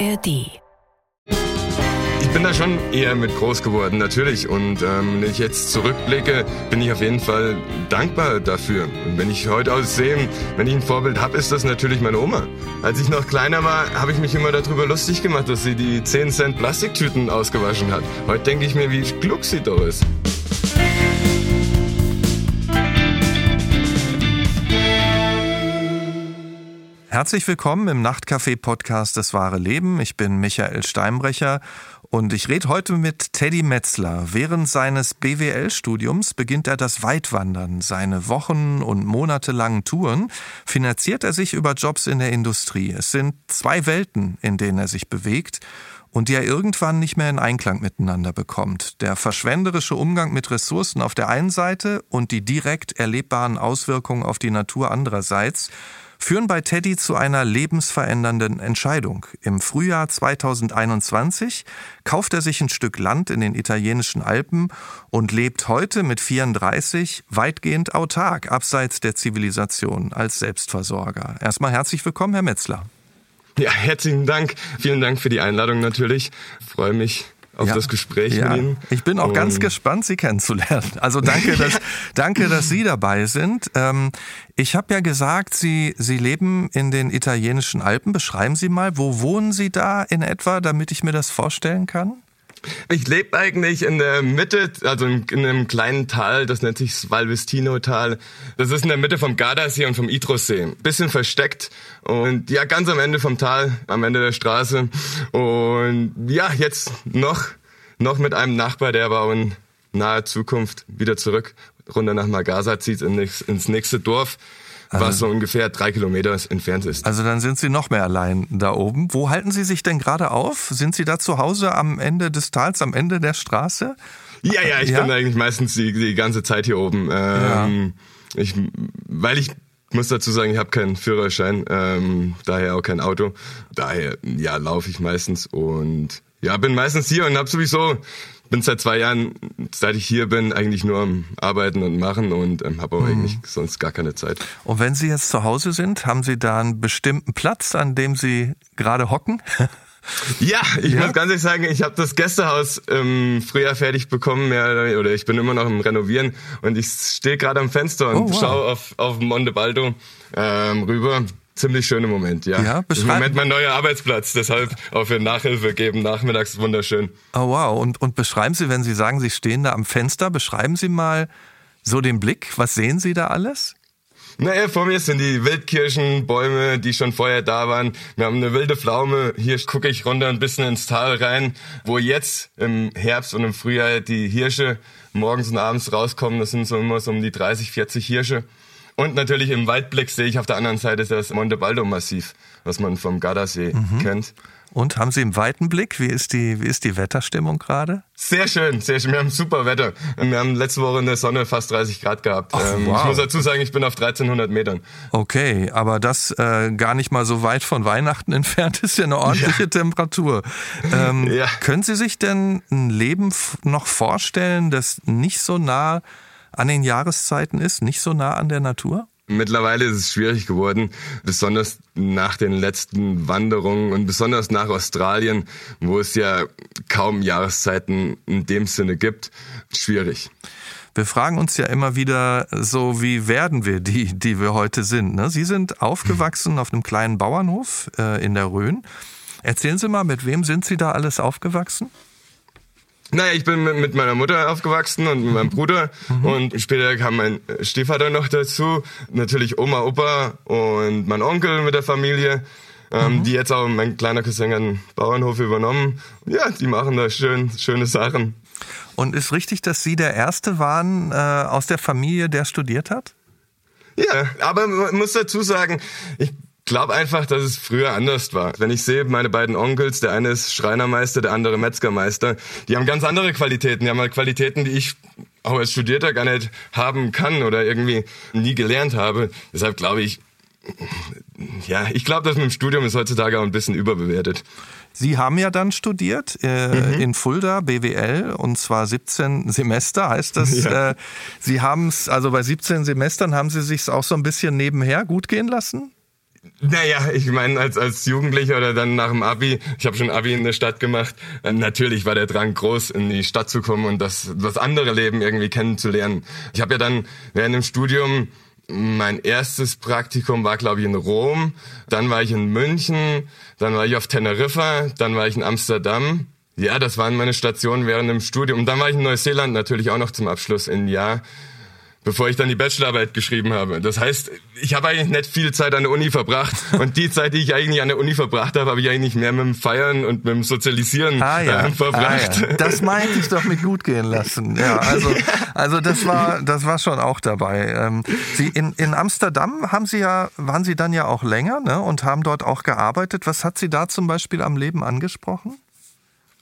ARD. Ich bin da schon eher mit groß geworden, natürlich. Und ähm, wenn ich jetzt zurückblicke, bin ich auf jeden Fall dankbar dafür. Und wenn ich heute aus sehe, wenn ich ein Vorbild habe, ist das natürlich meine Oma. Als ich noch kleiner war, habe ich mich immer darüber lustig gemacht, dass sie die 10 Cent Plastiktüten ausgewaschen hat. Heute denke ich mir, wie klug sie doch ist. Herzlich willkommen im Nachtcafé-Podcast Das wahre Leben. Ich bin Michael Steinbrecher und ich rede heute mit Teddy Metzler. Während seines BWL-Studiums beginnt er das Weitwandern. Seine wochen- und monatelangen Touren finanziert er sich über Jobs in der Industrie. Es sind zwei Welten, in denen er sich bewegt und die er irgendwann nicht mehr in Einklang miteinander bekommt. Der verschwenderische Umgang mit Ressourcen auf der einen Seite und die direkt erlebbaren Auswirkungen auf die Natur andererseits – führen bei Teddy zu einer lebensverändernden Entscheidung. Im Frühjahr 2021 kauft er sich ein Stück Land in den italienischen Alpen und lebt heute mit 34 weitgehend autark, abseits der Zivilisation, als Selbstversorger. Erstmal herzlich willkommen, Herr Metzler. Ja, herzlichen Dank. Vielen Dank für die Einladung natürlich. Ich freue mich auf ja. das Gespräch ja. mit Ihnen. Ich bin auch Und ganz gespannt, Sie kennenzulernen. Also danke, dass, danke, dass Sie dabei sind. Ähm, ich habe ja gesagt, Sie, Sie leben in den italienischen Alpen. Beschreiben Sie mal, wo wohnen Sie da in etwa, damit ich mir das vorstellen kann? Ich lebe eigentlich in der Mitte, also in, einem kleinen Tal, das nennt sich Valvestino-Tal. Das ist in der Mitte vom Gardasee und vom Idrossee. Bisschen versteckt und ja, ganz am Ende vom Tal, am Ende der Straße. Und ja, jetzt noch, noch mit einem Nachbar, der aber in naher Zukunft wieder zurück runter nach Magasa zieht, ins nächste Dorf also, was so ungefähr drei Kilometer entfernt ist. Also dann sind Sie noch mehr allein da oben. Wo halten Sie sich denn gerade auf? Sind Sie da zu Hause am Ende des Tals, am Ende der Straße? Ja, ja, ich ja? bin eigentlich meistens die, die ganze Zeit hier oben. Ähm, ja. ich, weil ich muss dazu sagen, ich habe keinen Führerschein, ähm, daher auch kein Auto. Daher, ja, laufe ich meistens und ja, bin meistens hier und habe sowieso bin seit zwei Jahren, seit ich hier bin, eigentlich nur am Arbeiten und Machen und ähm, habe aber mhm. eigentlich sonst gar keine Zeit. Und wenn Sie jetzt zu Hause sind, haben Sie da einen bestimmten Platz, an dem Sie gerade hocken? Ja, ich ja? muss ganz ehrlich sagen, ich habe das Gästehaus im Frühjahr fertig bekommen, mehr, oder ich bin immer noch im Renovieren und ich stehe gerade am Fenster und oh, wow. schaue auf, auf Monte Baldo ähm, rüber ziemlich schöner Moment, ja. ja Im Moment mein neuer Arbeitsplatz, deshalb auch für Nachhilfe geben, nachmittags wunderschön. Oh wow, und, und beschreiben Sie, wenn Sie sagen, Sie stehen da am Fenster, beschreiben Sie mal so den Blick, was sehen Sie da alles? Naja, vor mir sind die Wildkirschenbäume, die schon vorher da waren. Wir haben eine wilde Pflaume. Hier gucke ich runter ein bisschen ins Tal rein, wo jetzt im Herbst und im Frühjahr die Hirsche morgens und abends rauskommen. Das sind so immer so um die 30, 40 Hirsche. Und natürlich im Weitblick sehe ich auf der anderen Seite das Monte Baldo Massiv, was man vom Gardasee mhm. kennt. Und haben Sie im weiten Blick, wie ist die, wie ist die Wetterstimmung gerade? Sehr schön, sehr schön. Wir haben super Wetter. Wir haben letzte Woche in der Sonne fast 30 Grad gehabt. Ach, ähm, wow. Ich muss dazu sagen, ich bin auf 1300 Metern. Okay, aber das äh, gar nicht mal so weit von Weihnachten entfernt ist ja eine ordentliche ja. Temperatur. Ähm, ja. Können Sie sich denn ein Leben noch vorstellen, das nicht so nah an den Jahreszeiten ist, nicht so nah an der Natur? Mittlerweile ist es schwierig geworden, besonders nach den letzten Wanderungen und besonders nach Australien, wo es ja kaum Jahreszeiten in dem Sinne gibt, schwierig. Wir fragen uns ja immer wieder so, wie werden wir die, die wir heute sind? Ne? Sie sind aufgewachsen auf einem kleinen Bauernhof äh, in der Rhön. Erzählen Sie mal, mit wem sind Sie da alles aufgewachsen? Naja, ich bin mit meiner Mutter aufgewachsen und mit meinem Bruder mhm. und später kam mein Stiefvater noch dazu, natürlich Oma, Opa und mein Onkel mit der Familie, ähm, mhm. die jetzt auch mein kleiner Cousin einen Bauernhof übernommen. Ja, die machen da schön, schöne Sachen. Und ist richtig, dass Sie der Erste waren äh, aus der Familie, der studiert hat? Ja, aber man muss dazu sagen, ich glaube einfach, dass es früher anders war. Wenn ich sehe, meine beiden Onkels, der eine ist Schreinermeister, der andere Metzgermeister, die haben ganz andere Qualitäten. Die haben halt Qualitäten, die ich auch als Studierter gar nicht haben kann oder irgendwie nie gelernt habe. Deshalb glaube ich, ja, ich glaube, das mit dem Studium ist heutzutage auch ein bisschen überbewertet. Sie haben ja dann studiert äh, mhm. in Fulda BWL und zwar 17 Semester heißt das. Ja. Äh, Sie haben es also bei 17 Semestern haben Sie sich auch so ein bisschen nebenher gut gehen lassen? Naja, ich meine, als, als Jugendlicher oder dann nach dem Abi, ich habe schon Abi in der Stadt gemacht, äh, natürlich war der Drang groß, in die Stadt zu kommen und das, das andere Leben irgendwie kennenzulernen. Ich habe ja dann während dem Studium mein erstes Praktikum war, glaube ich, in Rom. Dann war ich in München, dann war ich auf Teneriffa, dann war ich in Amsterdam. Ja, das waren meine Stationen während dem Studium. Und dann war ich in Neuseeland natürlich auch noch zum Abschluss in Jahr bevor ich dann die Bachelorarbeit geschrieben habe. Das heißt, ich habe eigentlich nicht viel Zeit an der Uni verbracht und die Zeit, die ich eigentlich an der Uni verbracht habe, habe ich eigentlich mehr mit dem Feiern und mit dem Sozialisieren ah, ja. äh, verbracht. Ah, ja. Das meinte ich doch mit gut gehen lassen. Ja, also, also das war, das war schon auch dabei. Ähm, Sie in, in Amsterdam haben Sie ja, waren Sie dann ja auch länger ne, und haben dort auch gearbeitet. Was hat Sie da zum Beispiel am Leben angesprochen?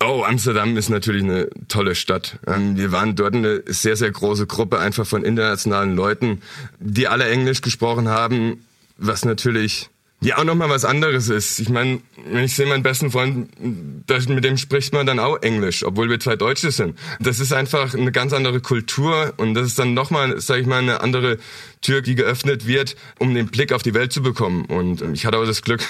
Oh, Amsterdam ist natürlich eine tolle Stadt. Ähm, wir waren dort eine sehr, sehr große Gruppe einfach von internationalen Leuten, die alle Englisch gesprochen haben, was natürlich ja auch nochmal was anderes ist. Ich meine, wenn ich sehe meinen besten Freund, mit dem spricht man dann auch Englisch, obwohl wir zwei Deutsche sind. Das ist einfach eine ganz andere Kultur und das ist dann nochmal, sag ich mal, eine andere Tür, die geöffnet wird, um den Blick auf die Welt zu bekommen. Und ich hatte auch das Glück,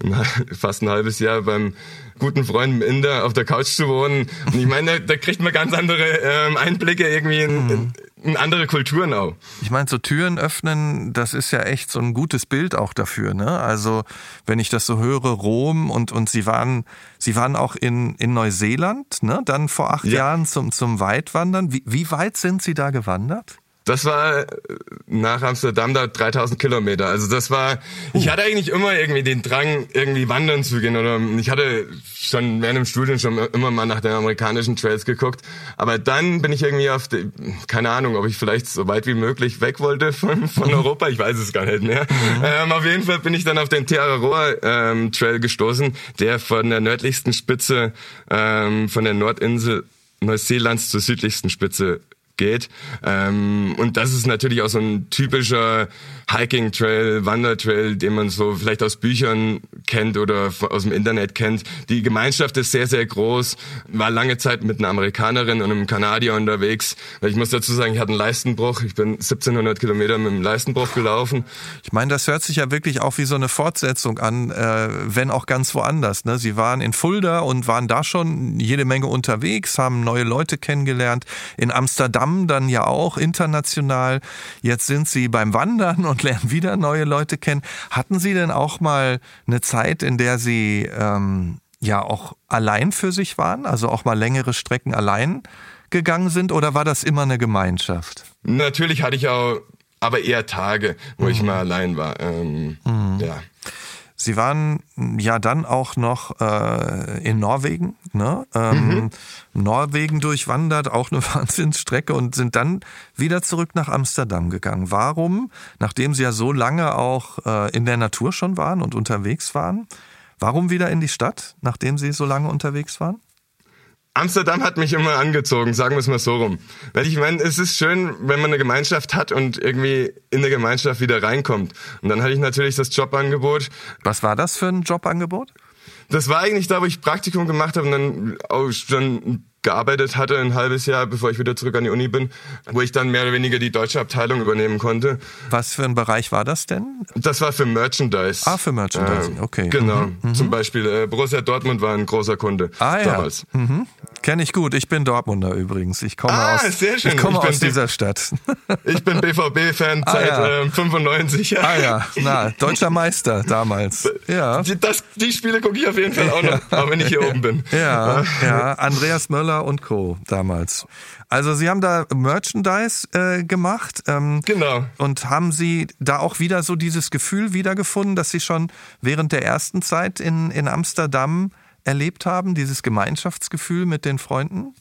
fast ein halbes Jahr beim guten Freund im Inder auf der Couch zu wohnen. Und ich meine, da, da kriegt man ganz andere ähm, Einblicke irgendwie in, in, in andere Kulturen auch. Ich meine, so Türen öffnen, das ist ja echt so ein gutes Bild auch dafür. Ne? Also wenn ich das so höre, Rom und und Sie waren Sie waren auch in in Neuseeland, ne? Dann vor acht ja. Jahren zum zum Weitwandern. Wie, wie weit sind Sie da gewandert? Das war äh, nach Amsterdam da 3000 Kilometer. Also das war, ich hatte eigentlich immer irgendwie den Drang, irgendwie wandern zu gehen. Oder ich hatte schon während dem Studium schon immer mal nach den amerikanischen Trails geguckt. Aber dann bin ich irgendwie auf, die, keine Ahnung, ob ich vielleicht so weit wie möglich weg wollte von, von Europa. Ich weiß es gar nicht mehr. Mhm. Ähm, auf jeden Fall bin ich dann auf den Teararoa ähm, Trail gestoßen, der von der nördlichsten Spitze, ähm, von der Nordinsel Neuseelands zur südlichsten Spitze geht. Ähm, und das ist natürlich auch so ein typischer Hiking-Trail, Wandertrail, den man so vielleicht aus Büchern kennt oder aus dem Internet kennt. Die Gemeinschaft ist sehr, sehr groß. War lange Zeit mit einer Amerikanerin und einem Kanadier unterwegs. Ich muss dazu sagen, ich hatte einen Leistenbruch. Ich bin 1700 Kilometer mit einem Leistenbruch gelaufen. Ich meine, das hört sich ja wirklich auch wie so eine Fortsetzung an, äh, wenn auch ganz woanders. Ne? Sie waren in Fulda und waren da schon jede Menge unterwegs, haben neue Leute kennengelernt. In Amsterdam dann ja auch international. Jetzt sind sie beim Wandern und und lernen wieder neue Leute kennen. Hatten Sie denn auch mal eine Zeit, in der Sie ähm, ja auch allein für sich waren, also auch mal längere Strecken allein gegangen sind oder war das immer eine Gemeinschaft? Natürlich hatte ich auch, aber eher Tage, wo mhm. ich mal allein war. Ähm, mhm. Ja. Sie waren ja dann auch noch äh, in Norwegen, ne? Ähm, mhm. Norwegen durchwandert, auch eine Wahnsinnsstrecke und sind dann wieder zurück nach Amsterdam gegangen. Warum, nachdem Sie ja so lange auch äh, in der Natur schon waren und unterwegs waren, warum wieder in die Stadt, nachdem Sie so lange unterwegs waren? Amsterdam hat mich immer angezogen, sagen wir es mal so rum. Weil ich meine, es ist schön, wenn man eine Gemeinschaft hat und irgendwie in der Gemeinschaft wieder reinkommt. Und dann hatte ich natürlich das Jobangebot. Was war das für ein Jobangebot? Das war eigentlich da, wo ich Praktikum gemacht habe und dann auch schon gearbeitet hatte, ein halbes Jahr, bevor ich wieder zurück an die Uni bin, wo ich dann mehr oder weniger die deutsche Abteilung übernehmen konnte. Was für ein Bereich war das denn? Das war für Merchandise. Ah, für Merchandising, okay. Genau. Mhm. Zum Beispiel äh, Borussia Dortmund war ein großer Kunde ah, damals. Ja. Mhm. Kenne ich gut. Ich bin Dortmunder übrigens. Ich komme ah, aus, sehr schön. Ich komme ich aus dieser Stadt. Ich bin BVB-Fan ah, seit ja. äh, 95. Ah ja, na, deutscher Meister damals. Ja. Die, das, die Spiele gucke ich auf jeden Fall auch noch, auch wenn ich hier oben bin. Ja, ja. Andreas Möller und Co. damals. Also Sie haben da Merchandise äh, gemacht. Ähm, genau. Und haben Sie da auch wieder so dieses Gefühl wiedergefunden, dass Sie schon während der ersten Zeit in, in Amsterdam erlebt haben, dieses Gemeinschaftsgefühl mit den Freunden?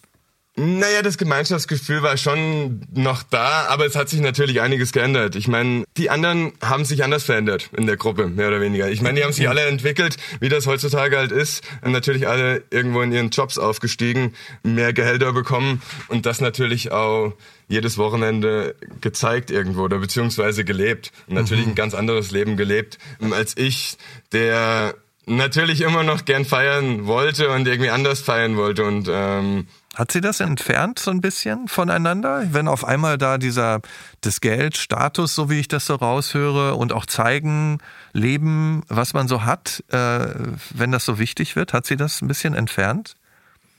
Naja, das Gemeinschaftsgefühl war schon noch da, aber es hat sich natürlich einiges geändert. Ich meine, die anderen haben sich anders verändert in der Gruppe, mehr oder weniger. Ich meine, die haben sich alle entwickelt, wie das heutzutage halt ist. Und natürlich alle irgendwo in ihren Jobs aufgestiegen, mehr Gehälter bekommen und das natürlich auch jedes Wochenende gezeigt irgendwo oder beziehungsweise gelebt. Und natürlich mhm. ein ganz anderes Leben gelebt als ich, der natürlich immer noch gern feiern wollte und irgendwie anders feiern wollte und ähm, Hat sie das entfernt so ein bisschen voneinander, wenn auf einmal da dieser das Geld, Status, so wie ich das so raushöre, und auch zeigen, leben, was man so hat, äh, wenn das so wichtig wird, hat sie das ein bisschen entfernt?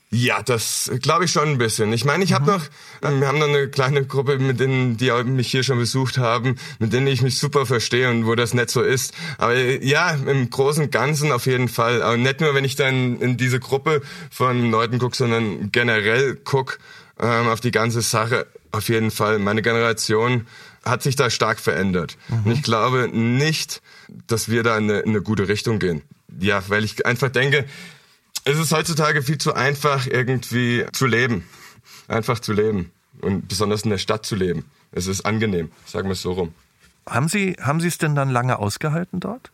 Ja, das glaube ich schon ein bisschen. Ich meine, ich habe noch, äh, wir haben noch eine kleine Gruppe, mit denen, die mich hier schon besucht haben, mit denen ich mich super verstehe und wo das nicht so ist. Aber ja, im Großen und Ganzen auf jeden Fall. Aber nicht nur, wenn ich dann in diese Gruppe von Leuten gucke, sondern generell guck ähm, auf die ganze Sache. Auf jeden Fall. Meine Generation hat sich da stark verändert. Mhm. Und ich glaube nicht, dass wir da in eine, in eine gute Richtung gehen. Ja, weil ich einfach denke, es ist heutzutage viel zu einfach, irgendwie zu leben. Einfach zu leben. Und besonders in der Stadt zu leben. Es ist angenehm, sagen wir es so rum. Haben Sie, haben Sie es denn dann lange ausgehalten dort?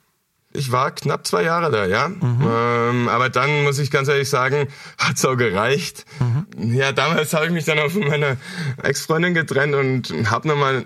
Ich war knapp zwei Jahre da, ja. Mhm. Ähm, aber dann muss ich ganz ehrlich sagen, hat's auch gereicht. Mhm. Ja, damals habe ich mich dann auch von meiner Ex-Freundin getrennt und habe nochmal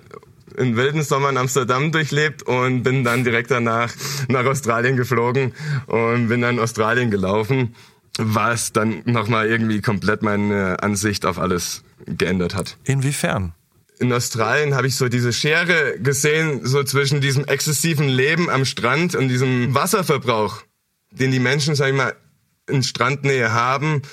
einen wilden Sommer in Amsterdam durchlebt und bin dann direkt danach nach Australien geflogen und bin dann in Australien gelaufen was dann nochmal irgendwie komplett meine Ansicht auf alles geändert hat. Inwiefern? In Australien habe ich so diese Schere gesehen, so zwischen diesem exzessiven Leben am Strand und diesem Wasserverbrauch, den die Menschen, sag ich mal, in Strandnähe haben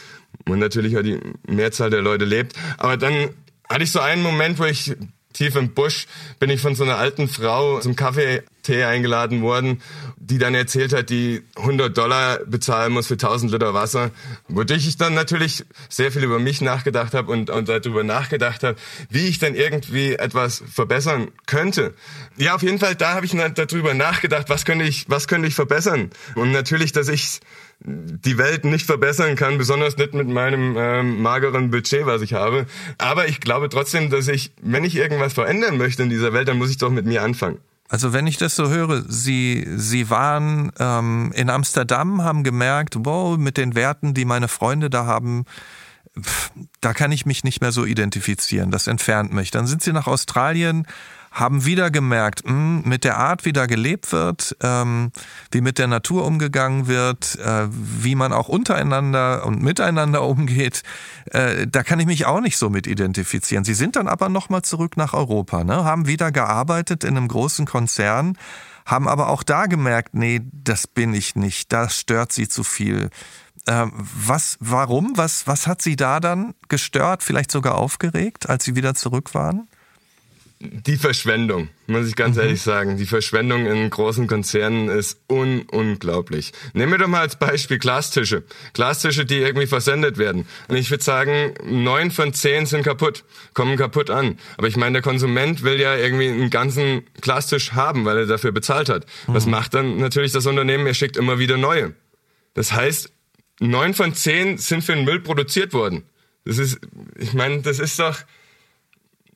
und natürlich auch die Mehrzahl der Leute lebt. Aber dann hatte ich so einen Moment, wo ich tief im Busch bin ich von so einer alten Frau zum Kaffee Tee eingeladen worden, die dann erzählt hat, die 100 Dollar bezahlen muss für 1000 Liter Wasser, wodurch ich dann natürlich sehr viel über mich nachgedacht habe und, und darüber nachgedacht habe, wie ich dann irgendwie etwas verbessern könnte. Ja, auf jeden Fall, da habe ich darüber nachgedacht, was könnte ich, was könnte ich verbessern? Und natürlich, dass ich die Welt nicht verbessern kann, besonders nicht mit meinem ähm, mageren Budget, was ich habe. Aber ich glaube trotzdem, dass ich, wenn ich irgendwas verändern möchte in dieser Welt, dann muss ich doch mit mir anfangen. Also wenn ich das so höre, Sie, Sie waren ähm, in Amsterdam, haben gemerkt, wow, mit den Werten, die meine Freunde da haben, da kann ich mich nicht mehr so identifizieren. Das entfernt mich. Dann sind Sie nach Australien, haben wieder gemerkt, mh, hm, mit der Art, wie da gelebt wird, ähm, wie mit der Natur umgegangen wird, äh, wie man auch untereinander und miteinander umgeht, äh, da kann ich mich auch nicht so mit identifizieren. Sie sind dann aber nochmal zurück nach Europa, ne? haben wieder gearbeitet in einem großen Konzern, haben aber auch da gemerkt, nee, das bin ich nicht, das stört sie zu viel. Ähm, was, warum? Was, was hat Sie da dann gestört, vielleicht sogar aufgeregt, als Sie wieder zurück waren? Die Verschwendung, muss ich ganz mhm. ehrlich sagen. Die Verschwendung in großen Konzernen ist un unglaublich. Nehmen wir doch mal als Beispiel Glastische. Glastische, die irgendwie versendet werden. Und ich würde sagen, neun von zehn sind kaputt, kommen kaputt an. Aber ich meine, der Konsument will ja irgendwie einen ganzen Glastisch haben, weil er dafür bezahlt hat. Mhm. Was macht dann natürlich das Unternehmen? Er schickt immer wieder neue. Das heißt, neun von zehn sind für den Müll produziert worden. Das ist, ich meine, das ist doch,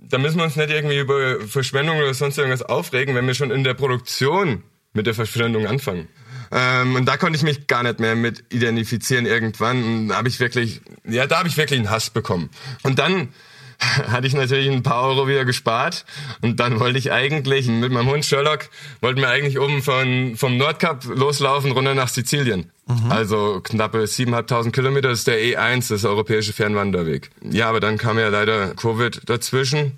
da müssen wir uns nicht irgendwie über Verschwendung oder sonst irgendwas aufregen, wenn wir schon in der Produktion mit der Verschwendung anfangen. Ähm, und da konnte ich mich gar nicht mehr mit identifizieren irgendwann. Da habe ich wirklich, ja, da habe ich wirklich einen Hass bekommen. Und dann hatte ich natürlich ein paar Euro wieder gespart und dann wollte ich eigentlich mit meinem Hund Sherlock wollten wir eigentlich oben von vom Nordkap loslaufen runter nach Sizilien. Mhm. Also knappe 7.500 Kilometer ist der E1, das europäische Fernwanderweg. Ja, aber dann kam ja leider Covid dazwischen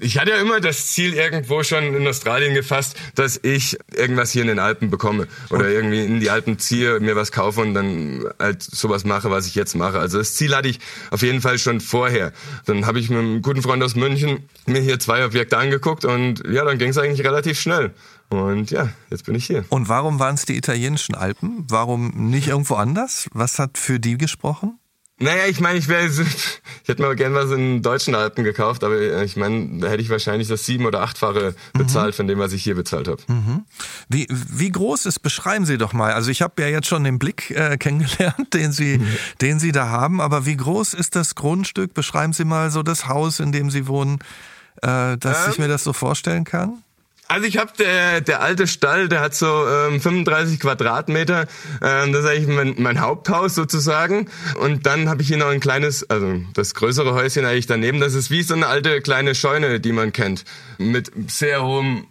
ich hatte ja immer das Ziel irgendwo schon in Australien gefasst, dass ich irgendwas hier in den Alpen bekomme oder irgendwie in die Alpen ziehe, mir was kaufe und dann halt sowas mache, was ich jetzt mache. Also das Ziel hatte ich auf jeden Fall schon vorher. Dann habe ich mit einem guten Freund aus München mir hier zwei Objekte angeguckt und ja, dann ging es eigentlich relativ schnell. Und ja, jetzt bin ich hier. Und warum waren es die italienischen Alpen? Warum nicht irgendwo anders? Was hat für die gesprochen? Naja, ich meine, ich wäre, ich hätte mir gerne was in deutschen Alpen gekauft, aber äh, ich meine, da hätte ich wahrscheinlich das sieben- oder achtfache bezahlt mhm. von dem, was ich hier bezahlt habe. Mhm. Wie, wie groß ist, beschreiben Sie doch mal. Also ich habe ja jetzt schon den Blick äh, kennengelernt, den Sie, mhm. den Sie da haben, aber wie groß ist das Grundstück? Beschreiben Sie mal so das Haus, in dem Sie wohnen, äh, dass ähm, ich mir das so vorstellen kann. Also ich habe der der alte Stall, der hat so ähm, 35 Quadratmeter. Ähm, das ist eigentlich mein, mein Haupthaus sozusagen. Und dann habe ich hier noch ein kleines, also das größere Häuschen eigentlich daneben. Das ist wie so eine alte kleine Scheune, die man kennt, mit sehr hohem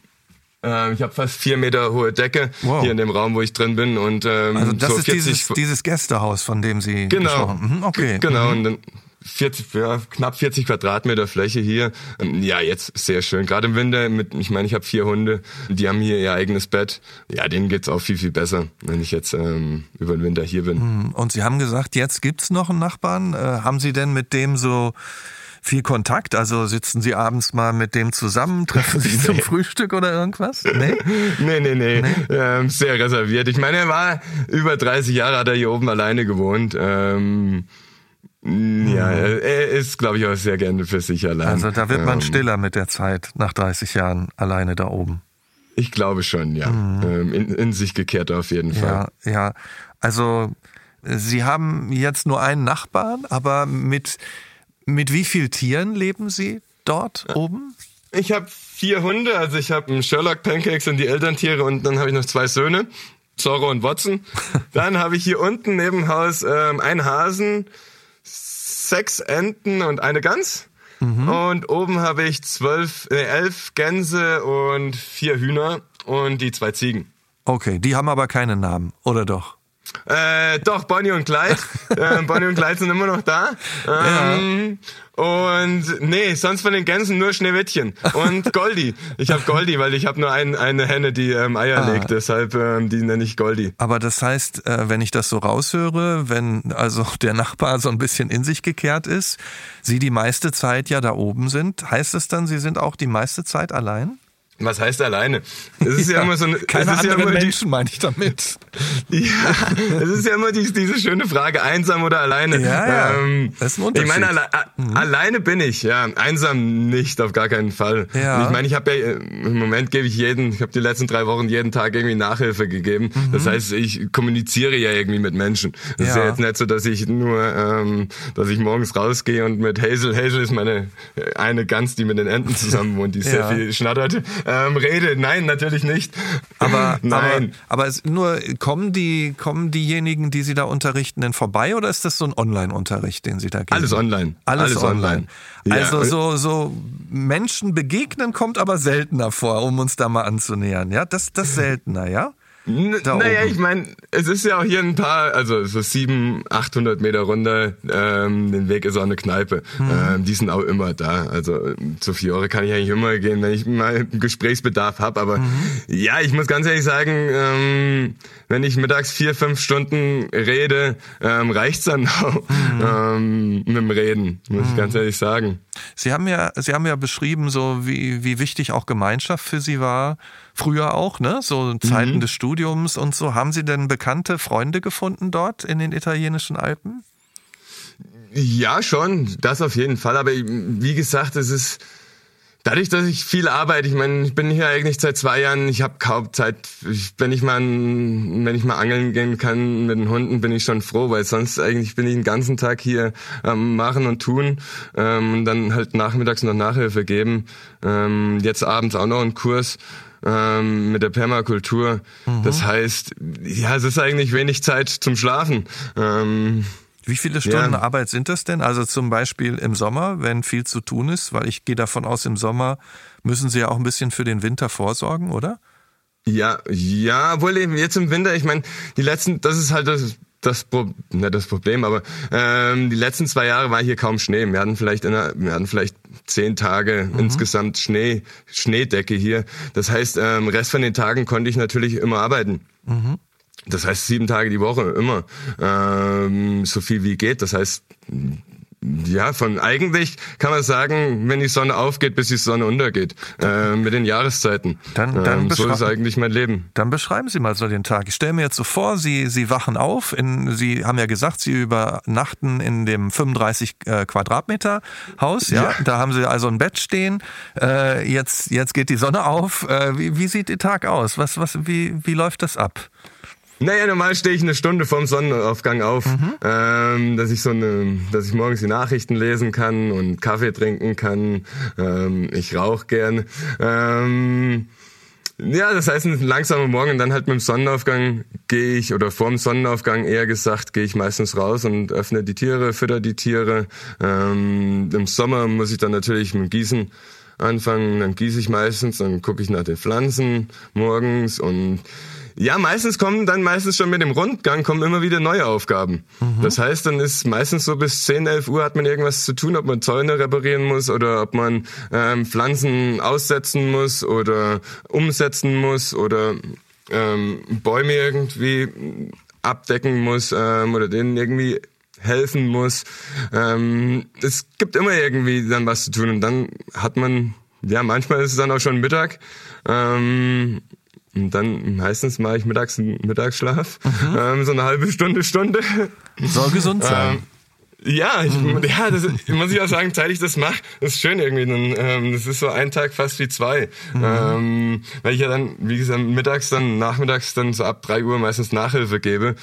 ähm, ich habe fast vier Meter hohe Decke wow. hier in dem Raum, wo ich drin bin. Und, ähm, also das so ist dieses, dieses Gästehaus, von dem Sie genau, mhm, okay. Genau, mhm. und dann 40, ja, knapp 40 Quadratmeter Fläche hier. Ähm, ja, jetzt sehr schön. Gerade im Winter mit, ich meine, ich habe vier Hunde, die haben hier ihr eigenes Bett. Ja, denen geht's auch viel, viel besser, wenn ich jetzt ähm, über den Winter hier bin. Hm, und Sie haben gesagt, jetzt gibt's noch einen Nachbarn. Äh, haben Sie denn mit dem so viel Kontakt? Also sitzen Sie abends mal mit dem zusammen, treffen sich nee. zum Frühstück oder irgendwas? Nee? nee, nee, nee. nee? Ähm, sehr reserviert. Ich meine, er war über 30 Jahre, hat er hier oben alleine gewohnt. Ähm, ja, mhm. er ist, glaube ich, auch sehr gerne für sich allein. Also da wird man ähm, stiller mit der Zeit, nach 30 Jahren alleine da oben. Ich glaube schon, ja. Mhm. Ähm, in, in, sich gekehrt auf jeden Fall. Ja, ja. Also Sie haben jetzt nur einen Nachbarn, aber mit mit wie vielen Tieren leben Sie dort ja. oben? Ich habe vier Hunde, also ich habe Sherlock Pancakes und die Elterntiere und dann habe ich noch zwei Söhne, Zorro und Watson. dann habe ich hier unten neben Haus ähm, einen Hasen, sechs Enten und eine Gans. Mhm. Und oben habe ich zwölf, äh, elf Gänse und vier Hühner und die zwei Ziegen. Okay, die haben aber keinen Namen, oder doch? Äh, doch, Bonnie und Clyde. äh, Bonnie und Clyde sind immer noch da. Ähm, ja. Und nee, sonst von den Gänsen nur Schneewittchen und Goldi. Ich habe Goldi, weil ich habe nur ein, eine Henne, die ähm, Eier ah. legt, deshalb ähm, die nenne ich Goldi. Aber das heißt, äh, wenn ich das so raushöre, wenn also der Nachbar so ein bisschen in sich gekehrt ist, Sie die meiste Zeit ja da oben sind, heißt es dann, Sie sind auch die meiste Zeit allein? Was heißt alleine? Es ist ja, ja, immer so eine, keine es ist anderen ja immer Menschen meine ich damit. ja, es ist ja immer die, diese schöne Frage, einsam oder alleine. Ja, ja. Ähm, das ist ein Unterschied. Ich meine, alle, mhm. alleine bin ich, ja, einsam nicht, auf gar keinen Fall. Ja. Ich meine, ich habe ja im Moment gebe ich jeden, ich habe die letzten drei Wochen jeden Tag irgendwie Nachhilfe gegeben. Mhm. Das heißt, ich kommuniziere ja irgendwie mit Menschen. Es ja. ist ja jetzt nicht so, dass ich nur, ähm, dass ich morgens rausgehe und mit Hazel, Hazel ist meine eine Gans, die mit den Enten zusammen wohnt, die sehr viel schnattert ähm, rede. Nein, natürlich nicht. Aber, Nein. aber, aber es, nur kommen die, kommen diejenigen, die Sie da unterrichten, denn vorbei oder ist das so ein Online-Unterricht, den Sie da geben? Alles online. Alles, Alles online. online. Also ja. so, so Menschen begegnen kommt aber seltener vor, um uns da mal anzunähern. Ja, das, das seltener, ja? Naja, ich meine, es ist ja auch hier ein paar, also so sieben, achthundert Meter runter, ähm, den Weg ist auch eine Kneipe. Mhm. Ähm, die sind auch immer da. Also zu Fiore kann ich eigentlich immer gehen, wenn ich mal Gesprächsbedarf habe. Aber mhm. ja, ich muss ganz ehrlich sagen, ähm, wenn ich mittags vier, fünf Stunden rede, ähm, reicht's dann auch mhm. ähm, mit dem Reden, muss ich ganz mhm. ehrlich sagen. Sie haben ja, Sie haben ja beschrieben, so wie, wie wichtig auch Gemeinschaft für Sie war früher auch, ne? So Zeiten mhm. des Studiums und so. Haben Sie denn bekannte Freunde gefunden dort in den italienischen Alpen? Ja, schon, das auf jeden Fall. Aber wie gesagt, es ist dadurch, dass ich viel arbeite. Ich meine, ich bin hier eigentlich seit zwei Jahren. Ich habe kaum Zeit. wenn ich mal, wenn ich mal angeln gehen kann mit den Hunden, bin ich schon froh, weil sonst eigentlich bin ich den ganzen Tag hier am machen und tun ähm, und dann halt nachmittags noch Nachhilfe geben. Ähm, jetzt abends auch noch einen Kurs ähm, mit der Permakultur. Mhm. Das heißt, ja, es ist eigentlich wenig Zeit zum Schlafen. Ähm, wie viele Stunden ja. Arbeit sind das denn? Also zum Beispiel im Sommer, wenn viel zu tun ist, weil ich gehe davon aus, im Sommer müssen Sie ja auch ein bisschen für den Winter vorsorgen, oder? Ja, ja, wohl eben jetzt im Winter, ich meine, die letzten, das ist halt das das, Pro ne, das Problem, aber ähm, die letzten zwei Jahre war hier kaum Schnee. Wir hatten vielleicht in einer, wir hatten vielleicht zehn Tage mhm. insgesamt Schnee, Schneedecke hier. Das heißt, ähm, Rest von den Tagen konnte ich natürlich immer arbeiten. Mhm. Das heißt sieben Tage die Woche, immer. Ähm, so viel wie geht. Das heißt, ja, von eigentlich kann man sagen, wenn die Sonne aufgeht, bis die Sonne untergeht, äh, mit den Jahreszeiten. Dann, dann ähm, so ist eigentlich mein Leben. Dann beschreiben Sie mal so den Tag. Ich stelle mir jetzt so vor, Sie, Sie wachen auf, in, Sie haben ja gesagt, Sie übernachten in dem 35 äh, Quadratmeter Haus, ja? ja? Da haben Sie also ein Bett stehen. Äh, jetzt, jetzt geht die Sonne auf. Äh, wie, wie sieht Ihr Tag aus? Was, was, wie, wie läuft das ab? Naja, normal stehe ich eine Stunde vorm Sonnenaufgang auf, mhm. ähm, dass ich so eine, dass ich morgens die Nachrichten lesen kann und Kaffee trinken kann. Ähm, ich rauche gern. Ähm, ja, das heißt, ein langsamer Morgen und dann halt mit dem Sonnenaufgang gehe ich, oder vorm Sonnenaufgang eher gesagt, gehe ich meistens raus und öffne die Tiere, fütter die Tiere. Ähm, Im Sommer muss ich dann natürlich mit dem Gießen anfangen, dann gieße ich meistens, dann gucke ich nach den Pflanzen morgens und Ja, meistens kommen dann meistens schon mit dem Rundgang kommen immer wieder neue Aufgaben. Mhm. Das heißt, dann ist meistens so bis 10, 11 Uhr hat man irgendwas zu tun, ob man Zäune reparieren muss oder ob man ähm, Pflanzen aussetzen muss oder umsetzen muss oder ähm, Bäume irgendwie abdecken muss ähm, oder denen irgendwie helfen muss. Ähm, es gibt immer irgendwie dann was zu tun und dann hat man, ja, manchmal ist es dann auch schon Mittag. Ähm, und dann meistens mache ich mittags einen Mittagsschlaf, mhm. ähm, so eine halbe Stunde, Stunde. Soll gesund sein. Ähm, ja, ich, mhm. ja, das muss ich auch sagen, seit ich das mache, das ist schön irgendwie. Dann, ähm, das ist so ein Tag fast wie zwei. Mhm. Ähm, weil ich ja dann, wie gesagt, mittags dann, nachmittags dann so ab drei Uhr meistens Nachhilfe gebe.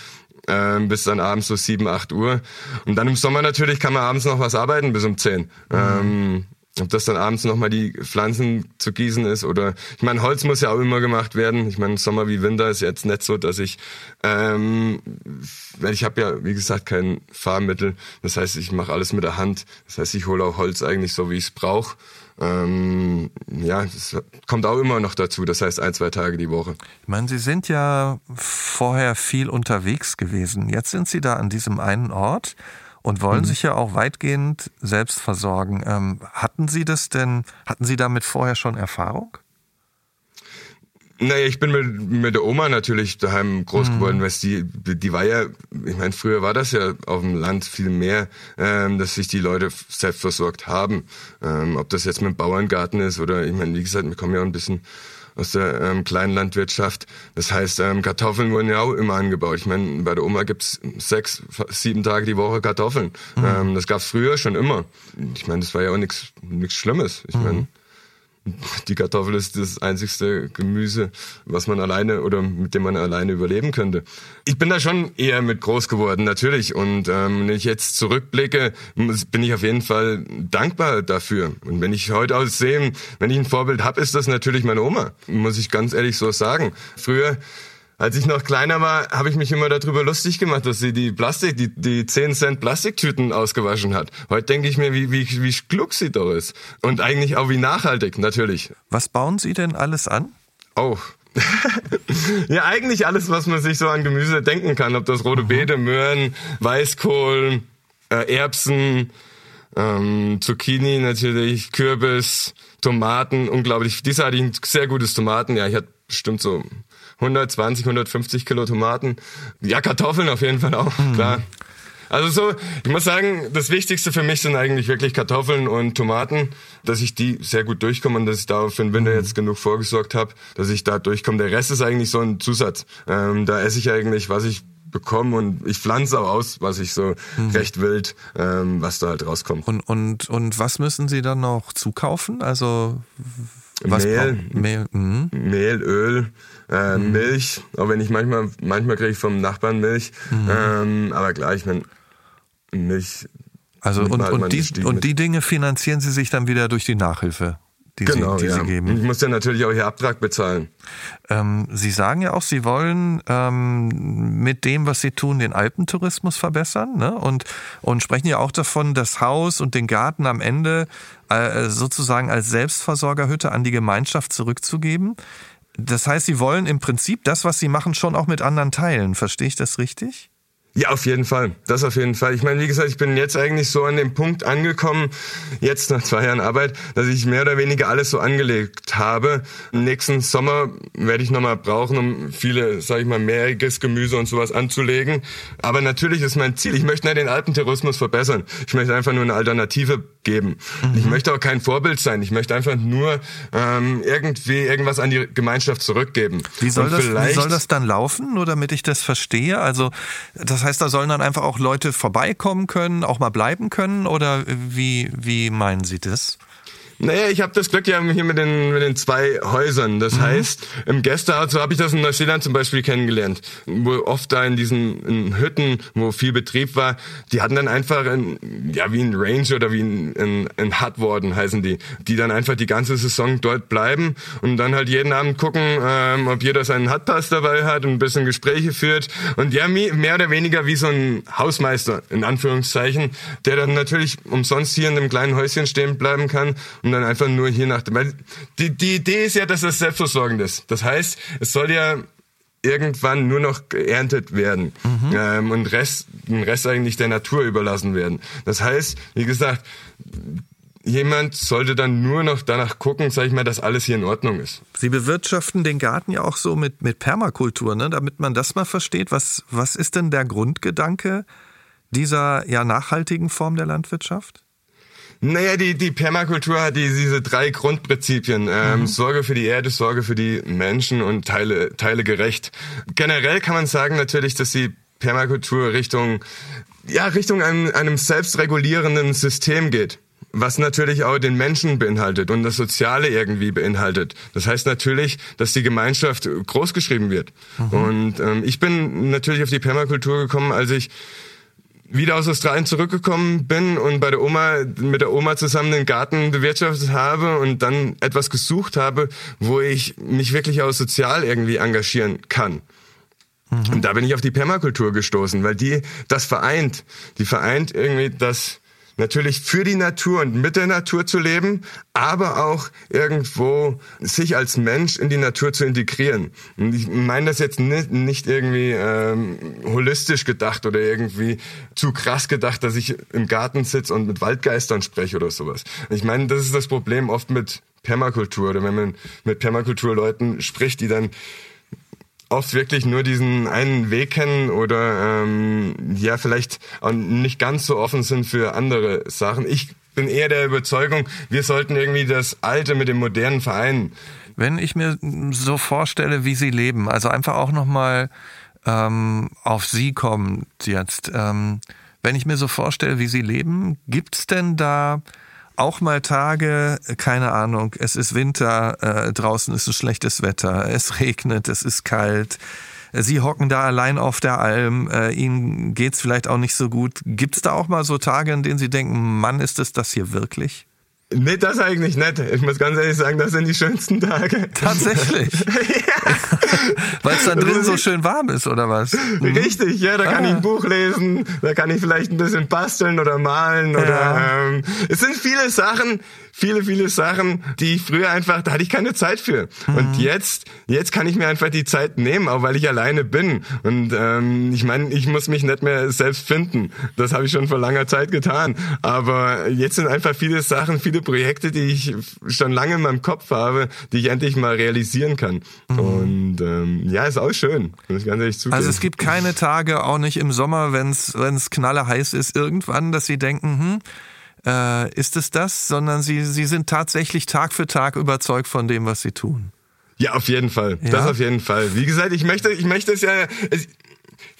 Ähm, bis dann abends so sieben, acht Uhr. Und dann im Sommer natürlich kann man abends noch was arbeiten bis um zehn. Mhm. Ähm, ob das dann abends nochmal die Pflanzen zu gießen ist oder ich meine, Holz muss ja auch immer gemacht werden. Ich meine, Sommer wie Winter ist jetzt nicht so, dass ich ähm, weil ich habe ja, wie gesagt, kein Fahrmittel. Das heißt, ich mache alles mit der Hand. Das heißt, ich hole auch Holz eigentlich so, wie ich es brauche. Ähm, ja, das kommt auch immer noch dazu. Das heißt, ein, zwei Tage die Woche. Ich meine, Sie sind ja vorher viel unterwegs gewesen. Jetzt sind Sie da an diesem einen Ort und wollen mhm. sich ja auch weitgehend selbst versorgen. Ähm, hatten Sie das denn, hatten Sie damit vorher schon Erfahrung? Naja, ich bin mit, mit der Oma natürlich daheim groß mhm. geworden, weil die, die war ja, ich meine, früher war das ja auf dem Land viel mehr, ähm, dass sich die Leute selbst versorgt haben. Ähm, ob das jetzt mit dem Bauerngarten ist oder, ich meine, wie gesagt, wir kommen ja ein bisschen aus der ähm, kleinen Landwirtschaft. Das heißt, ähm, Kartoffeln wurden ja auch immer angebaut. Ich meine, bei der Oma gibt's sechs, sieben Tage die Woche Kartoffeln. Mhm. Ähm, das gab's früher schon immer. Ich meine, das war ja auch nichts Schlimmes. Ich meine, mhm die Kartoffel ist das einzigste Gemüse, was man alleine oder mit dem man alleine überleben könnte. Ich bin da schon eher mit groß geworden, natürlich. Und ähm, wenn ich jetzt zurückblicke, bin ich auf jeden Fall dankbar dafür. Und wenn ich heute aus sehe, wenn ich ein Vorbild habe, ist das natürlich meine Oma. Muss ich ganz ehrlich so sagen. Früher als ich noch kleiner war, habe ich mich immer darüber lustig gemacht, dass sie die Plastik, die, die 10 Cent Plastiktüten ausgewaschen hat. Heute denke ich mir, wie, wie, wie klug sie doch ist. Und eigentlich auch wie nachhaltig, natürlich. Was bauen Sie denn alles an? Oh. ja, eigentlich alles, was man sich so an Gemüse denken kann. Ob das rote mhm. Beete, Möhren, Weißkohl, äh, Erbsen, ähm, Zucchini natürlich, Kürbis, Tomaten, unglaublich. Dies hatte ich ein sehr gutes Tomaten. Ja, ich hatte bestimmt so 120, 150 Kilo Tomaten. Ja, Kartoffeln auf jeden Fall auch, mhm. klar. Also so, ich muss sagen, das Wichtigste für mich sind eigentlich wirklich Kartoffeln und Tomaten, dass ich die sehr gut durchkomme und dass ich da für den Winter mhm. jetzt genug vorgesorgt habe, dass ich da durchkomme. Der Rest ist eigentlich so ein Zusatz. Ähm, da esse ich eigentlich, was ich bekomme und ich pflanze auch aus, was ich so mhm. recht wild, ähm, was da halt rauskommt. Und, und, und was müssen Sie dann noch zukaufen? Also was Mehl, Mehl, mhm. Mehl, Öl, äh, mhm. Milch, auch wenn ich manchmal, manchmal kriege ich vom Nachbarn Milch, mhm. ähm, aber gleich, wenn Milch. Also und, halt und, die, und die Dinge finanzieren Sie sich dann wieder durch die Nachhilfe? Die, genau, Sie, die ja. Sie geben. Ich muss ja natürlich auch hier Abtrag bezahlen. Ähm, Sie sagen ja auch, Sie wollen ähm, mit dem, was Sie tun, den Alpentourismus verbessern ne? und, und sprechen ja auch davon, das Haus und den Garten am Ende äh, sozusagen als Selbstversorgerhütte an die Gemeinschaft zurückzugeben. Das heißt, Sie wollen im Prinzip das, was Sie machen, schon auch mit anderen teilen. Verstehe ich das richtig? Ja, auf jeden Fall. Das auf jeden Fall. Ich meine, wie gesagt, ich bin jetzt eigentlich so an dem Punkt angekommen, jetzt nach zwei Jahren Arbeit, dass ich mehr oder weniger alles so angelegt habe. Nächsten Sommer werde ich nochmal brauchen, um viele, sage ich mal, mehrjähriges Gemüse und sowas anzulegen. Aber natürlich ist mein Ziel, ich möchte nicht den Alpentourismus verbessern. Ich möchte einfach nur eine Alternative geben. Mhm. Ich möchte auch kein Vorbild sein. Ich möchte einfach nur ähm, irgendwie irgendwas an die Gemeinschaft zurückgeben. Wie soll, das, wie soll das dann laufen, nur damit ich das verstehe? Also das heißt, da sollen dann einfach auch Leute vorbeikommen können, auch mal bleiben können? Oder wie, wie meinen Sie das? Naja, ich habe das Glück ja hier mit den, mit den zwei Häusern. Das mhm. heißt, im Gästehaus, so habe ich das in Neuseeland zum Beispiel kennengelernt, wo oft da in diesen in Hütten, wo viel Betrieb war, die hatten dann einfach, ein, ja wie ein Range oder wie ein, ein, ein Hut Warden heißen die, die dann einfach die ganze Saison dort bleiben und dann halt jeden Abend gucken, ähm, ob jeder seinen Hutpass dabei hat und ein bisschen Gespräche führt. Und ja, mehr oder weniger wie so ein Hausmeister, in Anführungszeichen, der dann natürlich umsonst hier in einem kleinen Häuschen stehen bleiben kann und dann einfach nur hier nach dem. Weil die, die Idee ist ja, dass das selbstversorgend ist. Das heißt, es soll ja irgendwann nur noch geerntet werden mhm. ähm, und Rest, den Rest eigentlich der Natur überlassen werden. Das heißt, wie gesagt, jemand sollte dann nur noch danach gucken, sag ich mal, dass alles hier in Ordnung ist. Sie bewirtschaften den Garten ja auch so mit, mit Permakultur, ne? damit man das mal versteht. Was, was ist denn der Grundgedanke dieser ja nachhaltigen Form der Landwirtschaft? Naja, die, die Permakultur hat die, diese drei Grundprinzipien. Ähm, mhm. Sorge für die Erde, Sorge für die Menschen und Teile, Teile gerecht. Generell kann man sagen natürlich, dass die Permakultur Richtung, ja, Richtung einem, einem selbstregulierenden System geht was natürlich auch den Menschen beinhaltet und das Soziale irgendwie beinhaltet. Das heißt natürlich, dass die Gemeinschaft großgeschrieben wird. Mhm. Und ähm, ich bin natürlich auf die Permakultur gekommen, als ich wieder aus Australien zurückgekommen bin und bei der Oma, mit der Oma zusammen den Garten bewirtschaftet habe und dann etwas gesucht habe, wo ich mich wirklich auch sozial irgendwie engagieren kann. Mhm. Und da bin ich auf die Permakultur gestoßen, weil die das vereint. Die vereint irgendwie das natürlich für die Natur und mit der Natur zu leben, aber auch irgendwo sich als Mensch in die Natur zu integrieren. Und ich meine das jetzt nicht, nicht irgendwie ähm, holistisch gedacht oder irgendwie zu krass gedacht, dass ich im Garten sitze und mit Waldgeistern spreche oder sowas. Ich meine, das ist das Problem oft mit Permakultur oder wenn man mit Permakulturleuten spricht, die dann oft wirklich nur diesen einen Weg kennen oder ähm, ja vielleicht auch nicht ganz so offen sind für andere Sachen. Ich bin eher der Überzeugung, wir sollten irgendwie das Alte mit dem Modernen vereinen. Wenn ich mir so vorstelle, wie Sie leben, also einfach auch nochmal ähm, auf Sie kommen jetzt. Ähm, wenn ich mir so vorstelle, wie Sie leben, gibt's denn da auch mal Tage, keine Ahnung, es ist Winter, äh, draußen ist ein schlechtes Wetter, es regnet, es ist kalt. Sie hocken da allein auf der Alm, äh, Ihnen geht's vielleicht auch nicht so gut. Gibt's da auch mal so Tage, in denen Sie denken, Mann, ist es das hier wirklich? Nee, das eigentlich nicht. Ich muss ganz ehrlich sagen, das sind die schönsten Tage. Tatsächlich. ja. Weil es da drin so schön warm ist, oder was? Mhm. Richtig, ja, da kann ah. ich ein Buch lesen, da kann ich vielleicht ein bisschen basteln oder malen ja. oder ähm, es sind viele Sachen, viele, viele Sachen, die ich früher einfach, da hatte ich keine Zeit für. Mhm. Und jetzt, jetzt kann ich mir einfach die Zeit nehmen, auch weil ich alleine bin. Und ähm, ich meine, ich muss mich nicht mehr selbst finden. Das habe ich schon vor langer Zeit getan. Aber jetzt sind einfach viele Sachen, viele Projekte, die ich schon lange in meinem Kopf habe, die ich endlich mal realisieren kann. Mhm. Und ähm, ja, ist auch schön, muss ich ganz ehrlich zugeben. Also es gibt keine Tage, auch nicht im Sommer, wenn es knalle heiß ist, irgendwann, dass sie denken, hm, äh, ist es das, sondern sie, sie sind tatsächlich Tag für Tag überzeugt von dem, was sie tun. Ja, auf jeden Fall. Ja? Das auf jeden Fall. Wie gesagt, ich möchte, ich möchte es ja,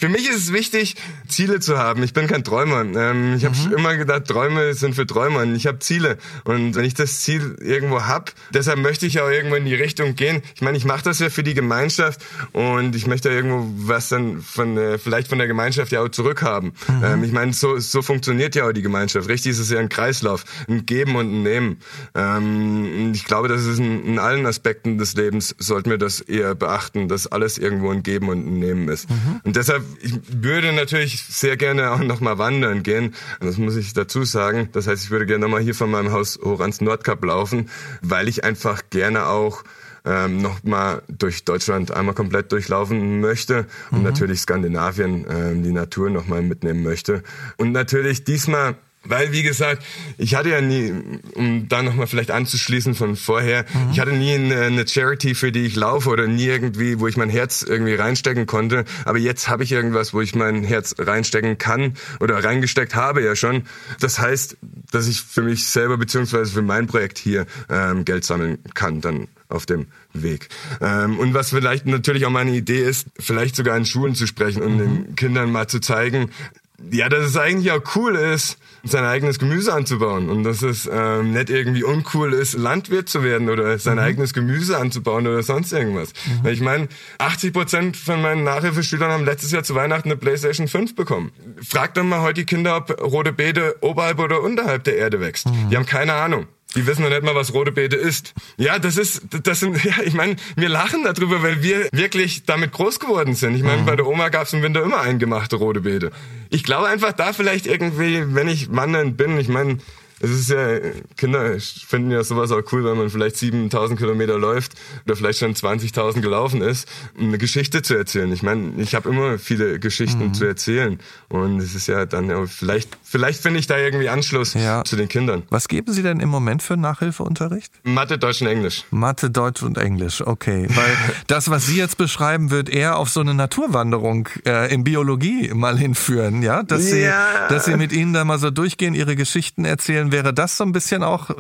für mich ist es wichtig, Ziele zu haben. Ich bin kein Träumer. Ähm, ich habe mhm. immer gedacht, Träume sind für Träumer. Ich habe Ziele. Und wenn ich das Ziel irgendwo hab, deshalb möchte ich auch irgendwo in die Richtung gehen. Ich meine, ich mache das ja für die Gemeinschaft und ich möchte irgendwo was dann von äh, vielleicht von der Gemeinschaft ja auch zurückhaben. Mhm. Ähm, ich meine, so, so funktioniert ja auch die Gemeinschaft. Richtig ist es ja ein Kreislauf, ein Geben und ein Nehmen. Ähm, ich glaube, das ist in, in, allen Aspekten des Lebens sollten wir das eher beachten, dass alles irgendwo ein Geben und ein Nehmen ist. Mhm. Und deshalb ich würde natürlich sehr gerne auch nochmal wandern gehen. Das muss ich dazu sagen. Das heißt, ich würde gerne nochmal hier von meinem Haus hoch ans Nordkap laufen, weil ich einfach gerne auch ähm, noch mal durch Deutschland einmal komplett durchlaufen möchte und mhm. natürlich Skandinavien ähm, die Natur noch mal mitnehmen möchte und natürlich diesmal weil, wie gesagt, ich hatte ja nie, um da nochmal vielleicht anzuschließen von vorher, mhm. ich hatte nie eine, Charity, für die ich laufe oder nie irgendwie, wo ich mein Herz irgendwie reinstecken konnte. Aber jetzt habe ich irgendwas, wo ich mein Herz reinstecken kann oder reingesteckt habe ja schon. Das heißt, dass ich für mich selber beziehungsweise für mein Projekt hier ähm, Geld sammeln kann dann auf dem Weg. Ähm, und was vielleicht natürlich auch meine Idee ist, vielleicht sogar in Schulen zu sprechen und mhm. den Kindern mal zu zeigen, ja, dass es eigentlich auch cool ist, sein eigenes Gemüse anzubauen und dass es ähm, nicht irgendwie uncool ist, Landwirt zu werden oder sein mhm. eigenes Gemüse anzubauen oder sonst irgendwas. Mhm. Ich meine, 80 Prozent von meinen Nachhilfeschülern haben letztes Jahr zu Weihnachten eine PlayStation 5 bekommen. Fragt doch mal heute die Kinder, ob rote Beete oberhalb oder unterhalb der Erde wächst. Mhm. Die haben keine Ahnung. Die wissen noch nicht mal, was rote Beete ist. Ja, das ist, das sind, ja, ich meine, wir lachen darüber, weil wir wirklich damit groß geworden sind. Ich meine, mhm. bei der Oma gab es im Winter immer eingemachte rote Beete. Ich glaube einfach da vielleicht irgendwie, wenn ich wandern bin, ich meine, es ist ja, Kinder finden ja sowas auch cool, wenn man vielleicht 7000 Kilometer läuft oder vielleicht schon 20.000 gelaufen ist, eine Geschichte zu erzählen. Ich meine, ich habe immer viele Geschichten mhm. zu erzählen und es ist ja dann ja, vielleicht, vielleicht finde ich da irgendwie Anschluss ja. zu den Kindern. Was geben Sie denn im Moment für Nachhilfeunterricht? Mathe, Deutsch und Englisch. Mathe, Deutsch und Englisch, okay. Weil das, was Sie jetzt beschreiben, wird eher auf so eine Naturwanderung äh, in Biologie mal hinführen, ja? Dass Sie, ja. dass Sie mit Ihnen da mal so durchgehen, Ihre Geschichten erzählen. Wäre das so ein bisschen auch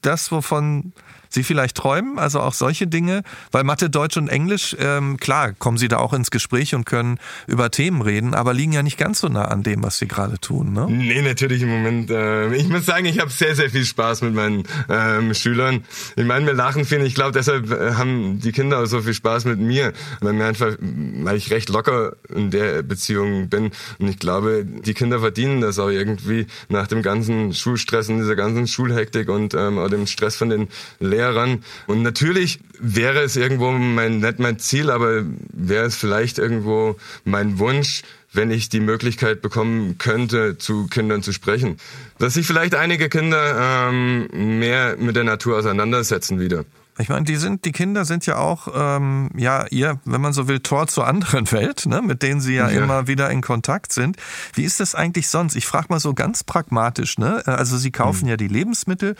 das, wovon Sie vielleicht träumen, also auch solche Dinge, weil Mathe, Deutsch und Englisch, ähm, klar, kommen Sie da auch ins Gespräch und können über Themen reden, aber liegen ja nicht ganz so nah an dem, was Sie gerade tun, ne? Nee, natürlich im Moment. Äh, ich muss sagen, ich habe sehr, sehr viel Spaß mit meinen ähm, Schülern. Ich meine, wir lachen viel. Ich glaube, deshalb äh, haben die Kinder auch so viel Spaß mit mir, weil mir einfach, weil ich recht locker in der Beziehung bin. Und ich glaube, die Kinder verdienen das auch irgendwie nach dem ganzen Schulstress und dieser ganzen Schulhektik und ähm, auch dem Stress von den Lehrern ran. Und natürlich wäre es irgendwo mein, nicht mein Ziel, aber wäre es vielleicht irgendwo mein Wunsch, wenn ich die Möglichkeit bekommen könnte, zu Kindern zu sprechen. Dass sich vielleicht einige Kinder ähm, mehr mit der Natur auseinandersetzen wieder. Ich meine, die sind, die Kinder sind ja auch, ähm, ja, ihr, wenn man so will, Tor zur anderen Welt, ne, mit denen sie ja, ja. immer wieder in Kontakt sind. Wie ist das eigentlich sonst? Ich frage mal so ganz pragmatisch, ne? Also sie kaufen hm. ja die Lebensmittel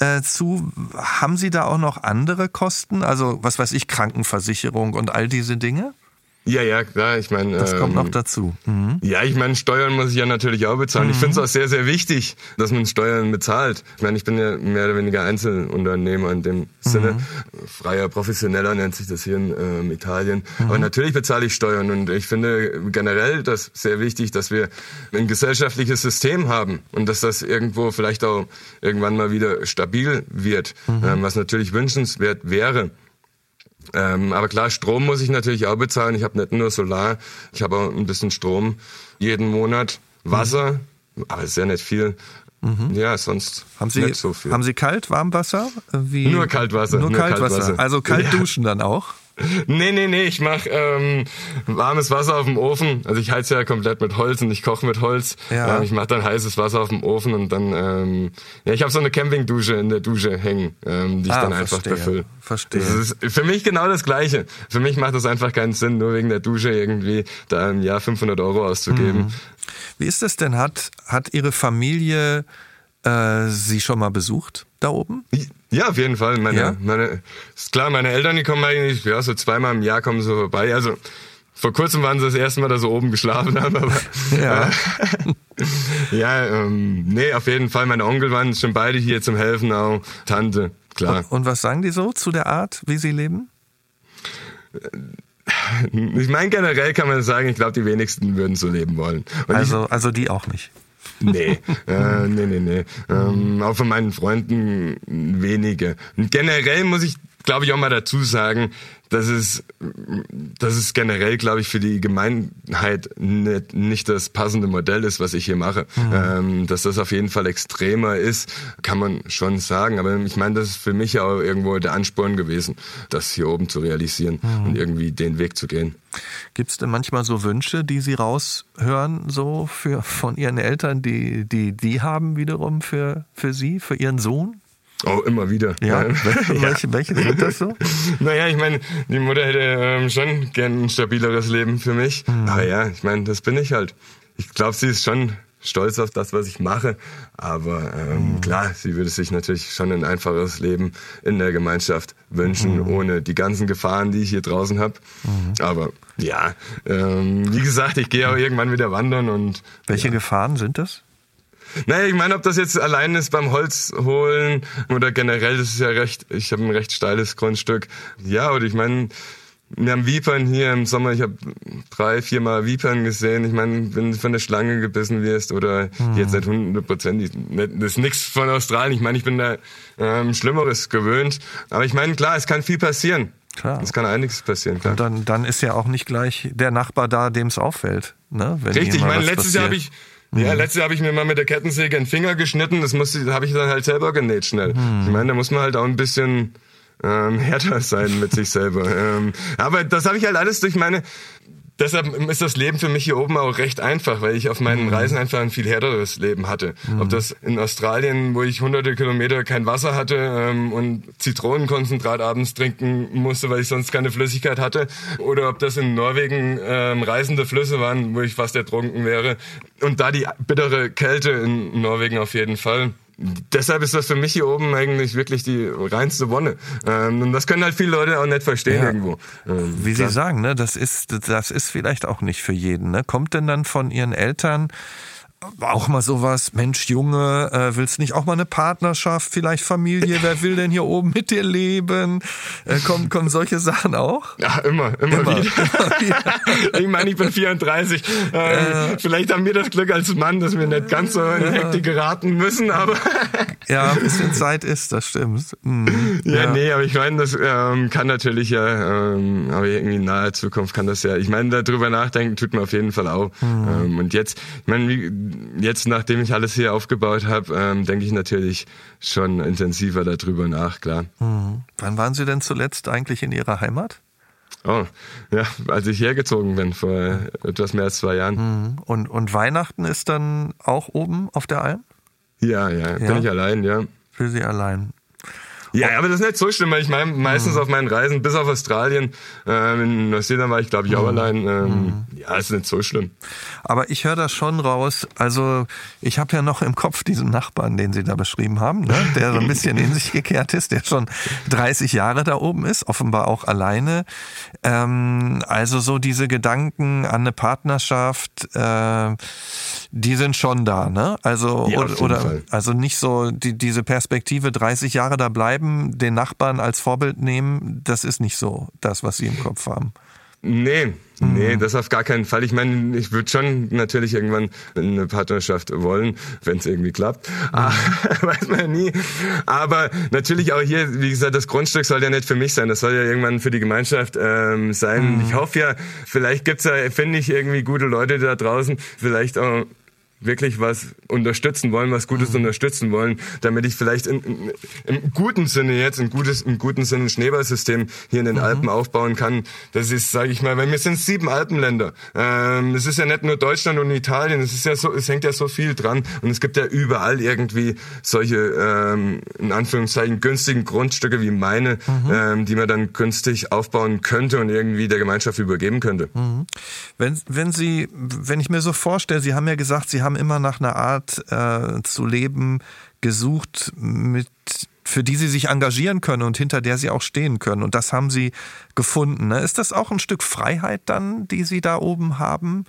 äh, zu. Haben Sie da auch noch andere Kosten? Also, was weiß ich, Krankenversicherung und all diese Dinge? Ja, ja, klar. Ich meine, das ähm, kommt noch dazu. Mhm. Ja, ich meine, Steuern muss ich ja natürlich auch bezahlen. Mhm. Ich finde es auch sehr, sehr wichtig, dass man Steuern bezahlt. Ich meine, ich bin ja mehr oder weniger Einzelunternehmer in dem Sinne. Mhm. Freier Professioneller nennt sich das hier in ähm, Italien. Mhm. Aber natürlich bezahle ich Steuern und ich finde generell das sehr wichtig, dass wir ein gesellschaftliches System haben und dass das irgendwo vielleicht auch irgendwann mal wieder stabil wird, mhm. ähm, was natürlich wünschenswert wäre. Ähm, aber klar, Strom muss ich natürlich auch bezahlen. Ich habe nicht nur Solar, ich habe auch ein bisschen Strom jeden Monat. Wasser, mhm. aber ist ja nicht viel. Mhm. Ja, sonst haben Sie, nicht so viel. Haben Sie kalt, Warmwasser? Wie? Nur Kaltwasser. Nur, nur Kaltwasser. Kaltwasser. Also kalt ja. duschen dann auch? Nee, nee, nee, ich mach ähm, warmes Wasser auf dem Ofen. Also ich heize ja komplett mit Holz und ich koche mit Holz. Ja. Ähm, ich mache dann heißes Wasser auf dem Ofen und dann, ähm, ja, ich habe so eine Campingdusche in der Dusche hängen, ähm, die ich ah, dann einfach befülle. Verstehe. Das ist für mich genau das Gleiche. Für mich macht das einfach keinen Sinn, nur wegen der Dusche irgendwie da im Jahr 500 Euro auszugeben. Mhm. Wie ist das denn? Hat, hat Ihre Familie äh, Sie schon mal besucht da oben? Ja, auf jeden Fall. Meine, ja? meine, ist klar, meine Eltern, die kommen eigentlich, ja, so zweimal im Jahr kommen so vorbei. Also, vor kurzem waren sie das erste Mal, dass sie oben geschlafen haben, aber ja, äh, ja ähm, nee, auf jeden Fall. Meine Onkel waren schon beide hier zum Helfen, auch Tante, klar. Und, und was sagen die so zu der Art, wie sie leben? Ich meine, generell kann man sagen, ich glaube, die wenigsten würden so leben wollen. Und also, ich, also die auch nicht. Nee, äh, nee, nee, nee. Ähm, auch von meinen Freunden wenige. Und generell muss ich, glaube ich, auch mal dazu sagen, dass es, dass es generell, glaube ich, für die Gemeinheit nicht, nicht das passende Modell ist, was ich hier mache. Mhm. Ähm, dass das auf jeden Fall extremer ist, kann man schon sagen. Aber ich meine, das ist für mich ja auch irgendwo der Ansporn gewesen, das hier oben zu realisieren mhm. und irgendwie den Weg zu gehen. Gibt es denn manchmal so Wünsche, die Sie raushören, so für, von Ihren Eltern, die, die, die haben wiederum für, für Sie, für Ihren Sohn? Oh, immer wieder. Ja, welche, welche sind das so? naja, ich meine, die Mutter hätte ähm, schon gern ein stabileres Leben für mich. Mhm. Aber ja, ich meine, das bin ich halt. Ich glaube, sie ist schon stolz auf das, was ich mache. Aber ähm, mhm. klar, sie würde sich natürlich schon ein einfaches Leben in der Gemeinschaft wünschen, mhm. ohne die ganzen Gefahren, die ich hier draußen habe. Mhm. Aber ja, ähm, wie gesagt, ich gehe auch irgendwann wieder wandern und. Welche ja. Gefahren sind das? Naja, ich meine, ob das jetzt allein ist beim Holz holen oder generell, das ist ja recht, ich habe ein recht steiles Grundstück. Ja, oder ich meine, wir haben Vipern hier im Sommer, ich habe drei, vier Mal Vipern gesehen. Ich meine, wenn du von der Schlange gebissen wirst oder mhm. jetzt nicht hundertprozentig, das ist nichts von Australien. Ich meine, ich bin da ähm, Schlimmeres gewöhnt. Aber ich meine, klar, es kann viel passieren. Klar. Es kann einiges passieren, klar. Und dann, dann ist ja auch nicht gleich der Nachbar da, dem es auffällt. Ne? Wenn Richtig, ich meine, letztes passiert. Jahr habe ich ja, mhm. letztes Jahr habe ich mir mal mit der Kettensäge einen Finger geschnitten. Das musste, habe ich dann halt selber genäht schnell. Mhm. Ich meine, da muss man halt auch ein bisschen ähm, härter sein mit sich selber. Ähm, aber das habe ich halt alles durch meine deshalb ist das Leben für mich hier oben auch recht einfach, weil ich auf meinen mhm. Reisen einfach ein viel härteres Leben hatte. Mhm. Ob das in Australien, wo ich hunderte Kilometer kein Wasser hatte ähm, und Zitronenkonzentrat abends trinken musste, weil ich sonst keine Flüssigkeit hatte, oder ob das in Norwegen ähm, reisende Flüsse waren, wo ich fast ertrunken wäre. Und da die bittere Kälte in Norwegen auf jeden Fall deshalb ist das für mich hier oben eigentlich wirklich die reinste Wonne. Ähm, und das können halt viele Leute auch nicht verstehen ja. irgendwo. Ähm, Wie Sie sagen, ne, das ist, das ist vielleicht auch nicht für jeden. Ne? Kommt denn dann von Ihren Eltern auch mal sowas, Mensch, Junge, äh, willst nicht auch mal eine Partnerschaft, vielleicht Familie, wer will denn hier oben mit dir leben? Äh, kommen, kommen solche Sachen auch? Ja, immer, immer, immer wieder. Immer wieder. ich meine, ich bin 34. Ähm, äh, vielleicht haben wir das Glück als Mann, dass wir nicht ganz so in die Hektik geraten müssen, aber... ja, ein bisschen Zeit ist, das stimmt. Mhm, ja, ja, nee, aber ich meine, das ähm, kann natürlich ja, ähm, aber irgendwie in naher Zukunft kann das ja, ich meine, darüber nachdenken tut man auf jeden Fall auch. Mhm. Ähm, und jetzt, ich meine, wie jetzt, nachdem ich alles hier aufgebaut habe, ähm, denke ich natürlich schon intensiver darüber nach, klar. Mhm. Wann waren Sie denn zuletzt eigentlich in Ihrer Heimat? Oh, ja, als ich hergezogen bin, vor etwas mehr als zwei Jahren. Mhm. Und, und Weihnachten ist dann auch oben auf der Alm? Ja, ja, ja, bin ich allein, ja. Für Sie allein. Ja, aber das ist nicht so schlimm, weil ich mein, meistens mhm. auf meinen Reisen, bis auf Australien, ähm, in Neuseeland war ich glaube ich auch mhm. allein. Ähm, mhm. Ja, ist nicht so schlimm. Aber ich höre das schon raus. Also ich habe ja noch im Kopf diesen Nachbarn, den Sie da beschrieben haben, ne? der so ein bisschen in sich gekehrt ist, der schon 30 Jahre da oben ist, offenbar auch alleine. Ähm, also so diese Gedanken an eine Partnerschaft, äh, die sind schon da, ne? Also ja, oder, oder also nicht so die, diese Perspektive 30 Jahre da bleiben bleiben, den Nachbarn als Vorbild nehmen, das ist nicht so das, was Sie im Kopf haben. Nee, nee, mhm. das auf gar keinen Fall. Ich meine, ich würde schon natürlich irgendwann eine Partnerschaft wollen, wenn es irgendwie klappt. Mhm. Ah, weiß man ja nie. Aber natürlich auch hier, wie gesagt, das Grundstück soll ja nicht für mich sein. Das soll ja irgendwann für die Gemeinschaft ähm, sein. Mhm. Ich hoffe ja, vielleicht gibt's ja, finde ich, irgendwie gute Leute da draußen, vielleicht auch wirklich was unterstützen wollen, was Gutes mhm. unterstützen wollen, damit ich vielleicht in, in, im guten Sinne jetzt, im, gutes, im guten Sinne ein Schneeballsystem hier in den mhm. Alpen aufbauen kann. Das ist, sage ich mal, weil wir sind sieben Alpenländer. Ähm, es ist ja nicht nur Deutschland und Italien, es ist ja so, es hängt ja so viel dran und es gibt ja überall irgendwie solche, ähm, in Anführungszeichen, günstigen Grundstücke wie meine, mhm. ähm, die man dann günstig aufbauen könnte und irgendwie der Gemeinschaft übergeben könnte. Mhm. Wenn, wenn Sie, wenn ich mir so vorstelle, Sie haben ja gesagt, Sie haben haben immer nach einer Art äh, zu leben gesucht, mit für die sie sich engagieren können und hinter der sie auch stehen können. Und das haben sie gefunden. Ne? Ist das auch ein Stück Freiheit dann, die sie da oben haben,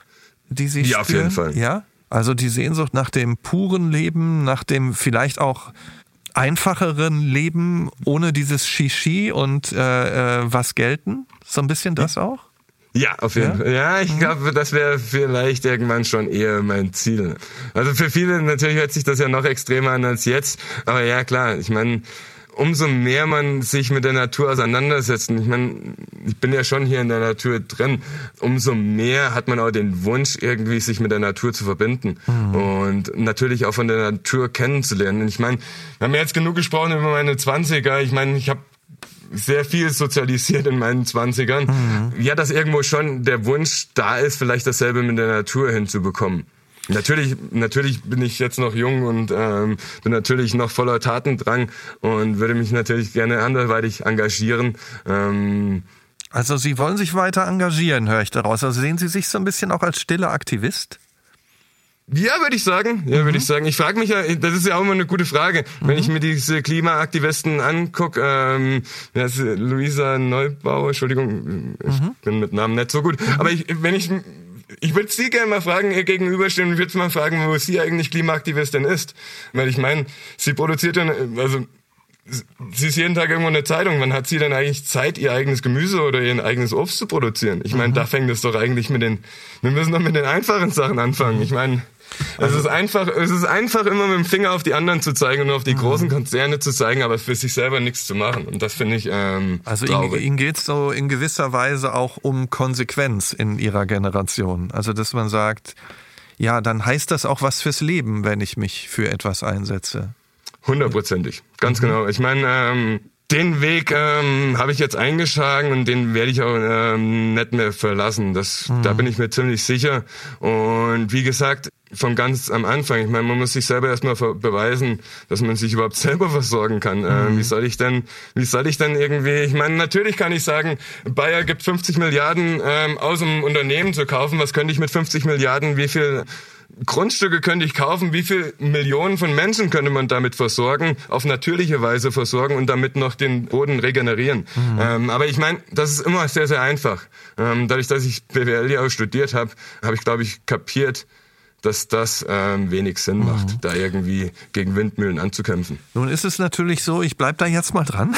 die sie Ja, spüren? auf jeden Fall. Ja, also die Sehnsucht nach dem puren Leben, nach dem vielleicht auch einfacheren Leben ohne dieses Shishi und äh, äh was gelten. So ein bisschen das auch? Ja, auf jeden ja? Fall. Ja, ich mhm. glaube, das wäre vielleicht irgendwann schon eher mein Ziel. Also für viele natürlich hört sich das ja noch extremer an als jetzt. Aber ja, klar, ich meine, umso mehr man sich mit der Natur auseinandersetzt, und ich meine, ich bin ja schon hier in der Natur drin, umso mehr hat man auch den Wunsch, irgendwie sich mit der Natur zu verbinden mhm. und natürlich auch von der Natur kennenzulernen. Und ich meine, wir haben jetzt genug gesprochen über meine 20er. Ich meine, ich habe sehr viel sozialisiert in meinen Zwanzigern. Mhm. Ja, dass irgendwo schon der Wunsch da ist, vielleicht dasselbe mit der Natur hinzubekommen. Natürlich, natürlich bin ich jetzt noch jung und ähm, bin natürlich noch voller Tatendrang und würde mich natürlich gerne anderweitig engagieren. Ähm, also Sie wollen sich weiter engagieren, höre ich daraus. Also sehen Sie sich so ein bisschen auch als stiller Aktivist? Ja, würde ich sagen. Ja, mhm. würde ich sagen. Ich frage mich ja, das ist ja auch immer eine gute Frage, mhm. wenn ich mir diese Klimaaktivisten angucke. Ähm, ja, Luisa Neubauer, Entschuldigung, ich mhm. bin mit Namen nicht so gut. Mhm. Aber ich, wenn ich ich würde Sie gerne mal fragen, ihr gegenüberstehen und würde mal fragen, wo sie eigentlich Klimaaktivistin ist. Weil ich meine, sie produziert ja, also sie ist jeden Tag irgendwo in der Zeitung. Wann hat sie denn eigentlich Zeit, ihr eigenes Gemüse oder ihr eigenes Obst zu produzieren? Ich meine, mhm. da fängt es doch eigentlich mit den, wir müssen doch mit den einfachen Sachen anfangen. Ich meine, also, es ist einfach, es ist einfach immer mit dem Finger auf die anderen zu zeigen und auf die mhm. großen Konzerne zu zeigen, aber für sich selber nichts zu machen. Und das finde ich ähm, Also traurig. Ihnen, Ihnen geht es so in gewisser Weise auch um Konsequenz in Ihrer Generation. Also dass man sagt, ja, dann heißt das auch was fürs Leben, wenn ich mich für etwas einsetze. Hundertprozentig, ganz mhm. genau. Ich meine, ähm, den Weg ähm, habe ich jetzt eingeschlagen und den werde ich auch ähm, nicht mehr verlassen. Das, mhm. Da bin ich mir ziemlich sicher. Und wie gesagt, von ganz am Anfang, ich meine, man muss sich selber erstmal beweisen, dass man sich überhaupt selber versorgen kann. Mhm. Ähm, wie soll ich denn, wie soll ich denn irgendwie, ich meine, natürlich kann ich sagen, Bayer gibt 50 Milliarden ähm, aus, um Unternehmen zu kaufen. Was könnte ich mit 50 Milliarden, wie viel Grundstücke könnte ich kaufen, wie viel Millionen von Menschen könnte man damit versorgen, auf natürliche Weise versorgen und damit noch den Boden regenerieren. Mhm. Ähm, aber ich meine, das ist immer sehr, sehr einfach. Ähm, dadurch, dass ich BWL ja auch studiert habe, habe ich, glaube ich, kapiert, dass das ähm, wenig Sinn mhm. macht, da irgendwie gegen Windmühlen anzukämpfen. Nun ist es natürlich so, ich bleibe da jetzt mal dran.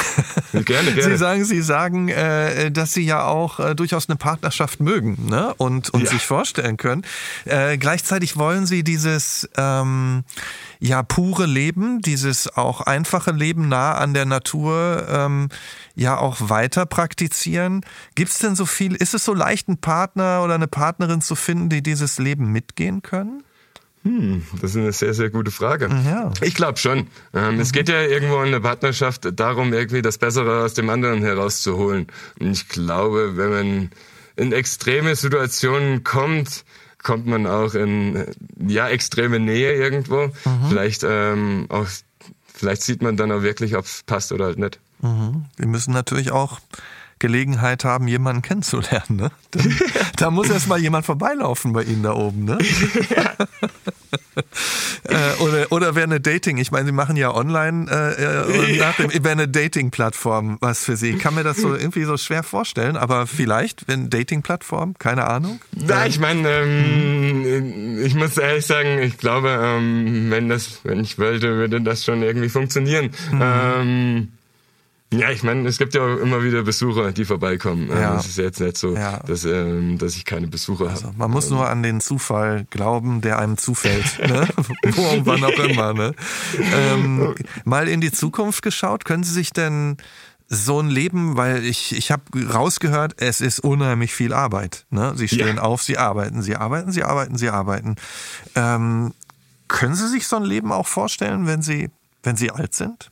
Gerne, gerne. Sie sagen, Sie sagen, äh, dass Sie ja auch äh, durchaus eine Partnerschaft mögen ne? und, und ja. sich vorstellen können. Äh, gleichzeitig wollen Sie dieses ähm, ja pure Leben, dieses auch einfache Leben nah an der Natur ähm, ja auch weiter praktizieren. Gibt es denn so viel, ist es so leicht, einen Partner oder eine Partnerin zu finden, die dieses Leben mitgehen können? Hm, das ist eine sehr, sehr gute Frage. Ja. Ich glaube schon. Ähm, mhm. Es geht ja irgendwo in der Partnerschaft darum, irgendwie das Bessere aus dem anderen herauszuholen. Und ich glaube, wenn man in extreme Situationen kommt, kommt man auch in ja extreme Nähe irgendwo. Mhm. Vielleicht ähm, auch, vielleicht sieht man dann auch wirklich, ob es passt oder halt nicht. Mhm. Wir müssen natürlich auch Gelegenheit haben, jemanden kennenzulernen. Ne? Da, da muss erst mal jemand vorbeilaufen bei Ihnen da oben. Ne? äh, oder, oder wäre eine Dating, ich meine, Sie machen ja online äh, äh wäre eine Dating-Plattform was für Sie. Ich kann mir das so irgendwie so schwer vorstellen, aber vielleicht, wenn Dating-Plattform, keine Ahnung. Ja, ich meine, ähm, ich muss ehrlich sagen, ich glaube, ähm, wenn das, wenn ich wollte, würde das schon irgendwie funktionieren. Mhm. Ähm, ja, ich meine, es gibt ja auch immer wieder Besucher, die vorbeikommen. Ja. Es ist jetzt nicht so, ja. dass, ähm, dass ich keine Besucher also, habe. Man muss nur an den Zufall glauben, der einem zufällt. ne? Wo und wann auch immer. Ne? Ähm, mal in die Zukunft geschaut, können Sie sich denn so ein Leben, weil ich, ich habe rausgehört, es ist unheimlich viel Arbeit. Ne? Sie stehen ja. auf, Sie arbeiten, Sie arbeiten, Sie arbeiten, Sie arbeiten. Ähm, können Sie sich so ein Leben auch vorstellen, wenn Sie, wenn Sie alt sind?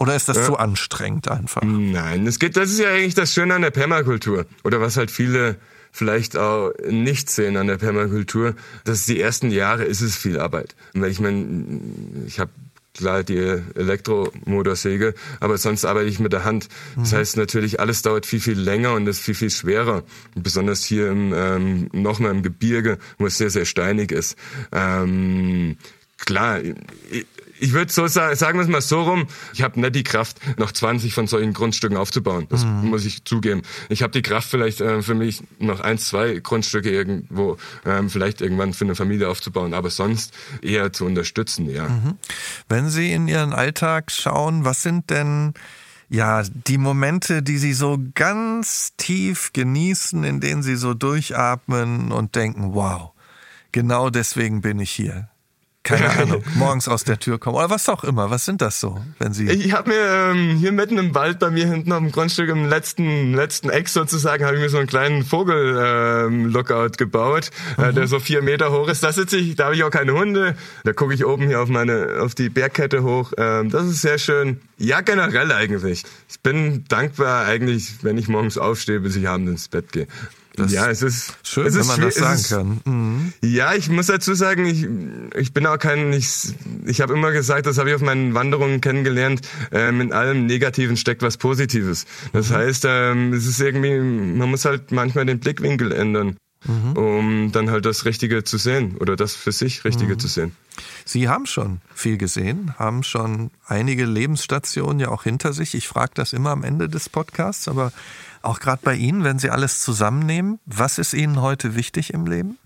Oder ist das ja. zu anstrengend einfach? Nein, es geht, das ist ja eigentlich das Schöne an der Permakultur. Oder was halt viele vielleicht auch nicht sehen an der Permakultur, dass die ersten Jahre ist es viel Arbeit. Weil ich meine, ich habe klar die Elektromotorsäge, aber sonst arbeite ich mit der Hand. Das mhm. heißt natürlich, alles dauert viel, viel länger und ist viel, viel schwerer. Besonders hier im, ähm, nochmal im Gebirge, wo es sehr, sehr steinig ist. Ähm, klar, ich würde so sagen, sagen wir es mal so rum, ich habe nicht die Kraft, noch 20 von solchen Grundstücken aufzubauen. Das mhm. muss ich zugeben. Ich habe die Kraft vielleicht äh, für mich noch ein, zwei Grundstücke irgendwo ähm, vielleicht irgendwann für eine Familie aufzubauen, aber sonst eher zu unterstützen, ja. Mhm. Wenn Sie in Ihren Alltag schauen, was sind denn ja, die Momente, die Sie so ganz tief genießen, in denen Sie so durchatmen und denken, wow, genau deswegen bin ich hier keine Ahnung, morgens aus der Tür kommen oder was auch immer. Was sind das so, wenn Sie? Ich habe mir ähm, hier mitten im Wald bei mir hinten auf dem Grundstück im letzten letzten Eck sozusagen habe ich mir so einen kleinen Vogel-Lookout ähm, gebaut, äh, mhm. äh, der so vier Meter hoch ist. Da sitze ich, da habe ich auch keine Hunde. Da gucke ich oben hier auf meine auf die Bergkette hoch. Ähm, das ist sehr schön. Ja, generell eigentlich. Ich bin dankbar eigentlich, wenn ich morgens aufstehe, bis ich abends ins Bett gehe. Das ja, es ist schön, es ist wenn man das sagen ist, kann. Mhm. Ja, ich muss dazu sagen, ich, ich bin auch kein, ich, ich habe immer gesagt, das habe ich auf meinen Wanderungen kennengelernt, ähm, in allem Negativen steckt was Positives. Das mhm. heißt, ähm, es ist irgendwie, man muss halt manchmal den Blickwinkel ändern. Mhm. um dann halt das Richtige zu sehen oder das für sich Richtige mhm. zu sehen. Sie haben schon viel gesehen, haben schon einige Lebensstationen ja auch hinter sich. Ich frage das immer am Ende des Podcasts, aber auch gerade bei Ihnen, wenn Sie alles zusammennehmen, was ist Ihnen heute wichtig im Leben?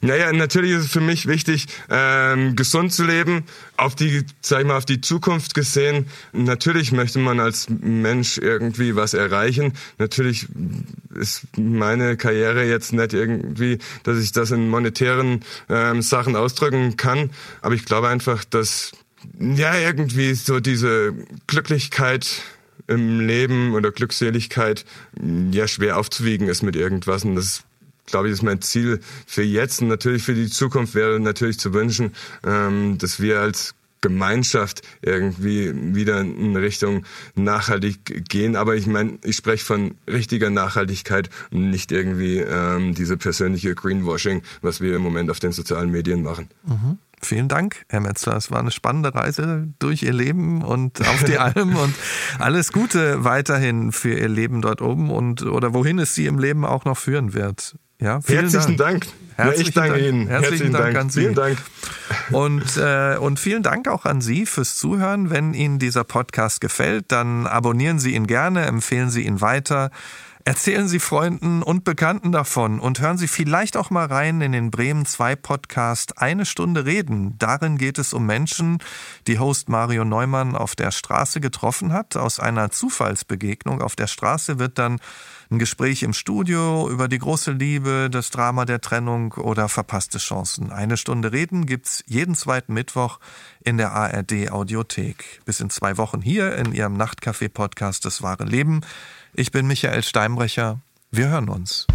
Naja, natürlich ist es für mich wichtig, ähm, gesund zu leben, auf die, sag ich mal, auf die Zukunft gesehen. Natürlich möchte man als Mensch irgendwie was erreichen. Natürlich ist meine Karriere jetzt nicht irgendwie, dass ich das in monetären ähm, Sachen ausdrücken kann. Aber ich glaube einfach, dass ja irgendwie so diese Glücklichkeit im Leben oder Glückseligkeit ja schwer aufzuwiegen ist mit irgendwas. Und das glaube ich, ist mein Ziel für jetzt und natürlich für die Zukunft wäre natürlich zu wünschen, ähm, dass wir als Gemeinschaft irgendwie wieder in Richtung nachhaltig gehen. Aber ich meine, ich spreche von richtiger Nachhaltigkeit und nicht irgendwie ähm, diese persönliche Greenwashing, was wir im Moment auf den sozialen Medien machen. Mhm. Vielen Dank, Herr Metzler. Es war eine spannende Reise durch Ihr Leben und auf die Alm und alles Gute weiterhin für Ihr Leben dort oben und oder wohin es Sie im Leben auch noch führen wird. Ja, Herzlichen Dank. Dank. Herzlichen ich danke Dank. Ihnen. Herzlichen, Herzlichen Dank, Dank, an Sie. Vielen Dank. Und, äh, und vielen Dank auch an Sie fürs Zuhören. Wenn Ihnen dieser Podcast gefällt, dann abonnieren Sie ihn gerne, empfehlen Sie ihn weiter. Erzählen Sie Freunden und Bekannten davon und hören Sie vielleicht auch mal rein in den Bremen 2 Podcast Eine Stunde reden. Darin geht es um Menschen, die Host Mario Neumann auf der Straße getroffen hat. Aus einer Zufallsbegegnung auf der Straße wird dann ein Gespräch im Studio über die große Liebe, das Drama der Trennung oder verpasste Chancen. Eine Stunde reden gibt's jeden zweiten Mittwoch in der ARD Audiothek. Bis in zwei Wochen hier in Ihrem Nachtcafé Podcast Das wahre Leben. Ich bin Michael Steinbrecher. Wir hören uns.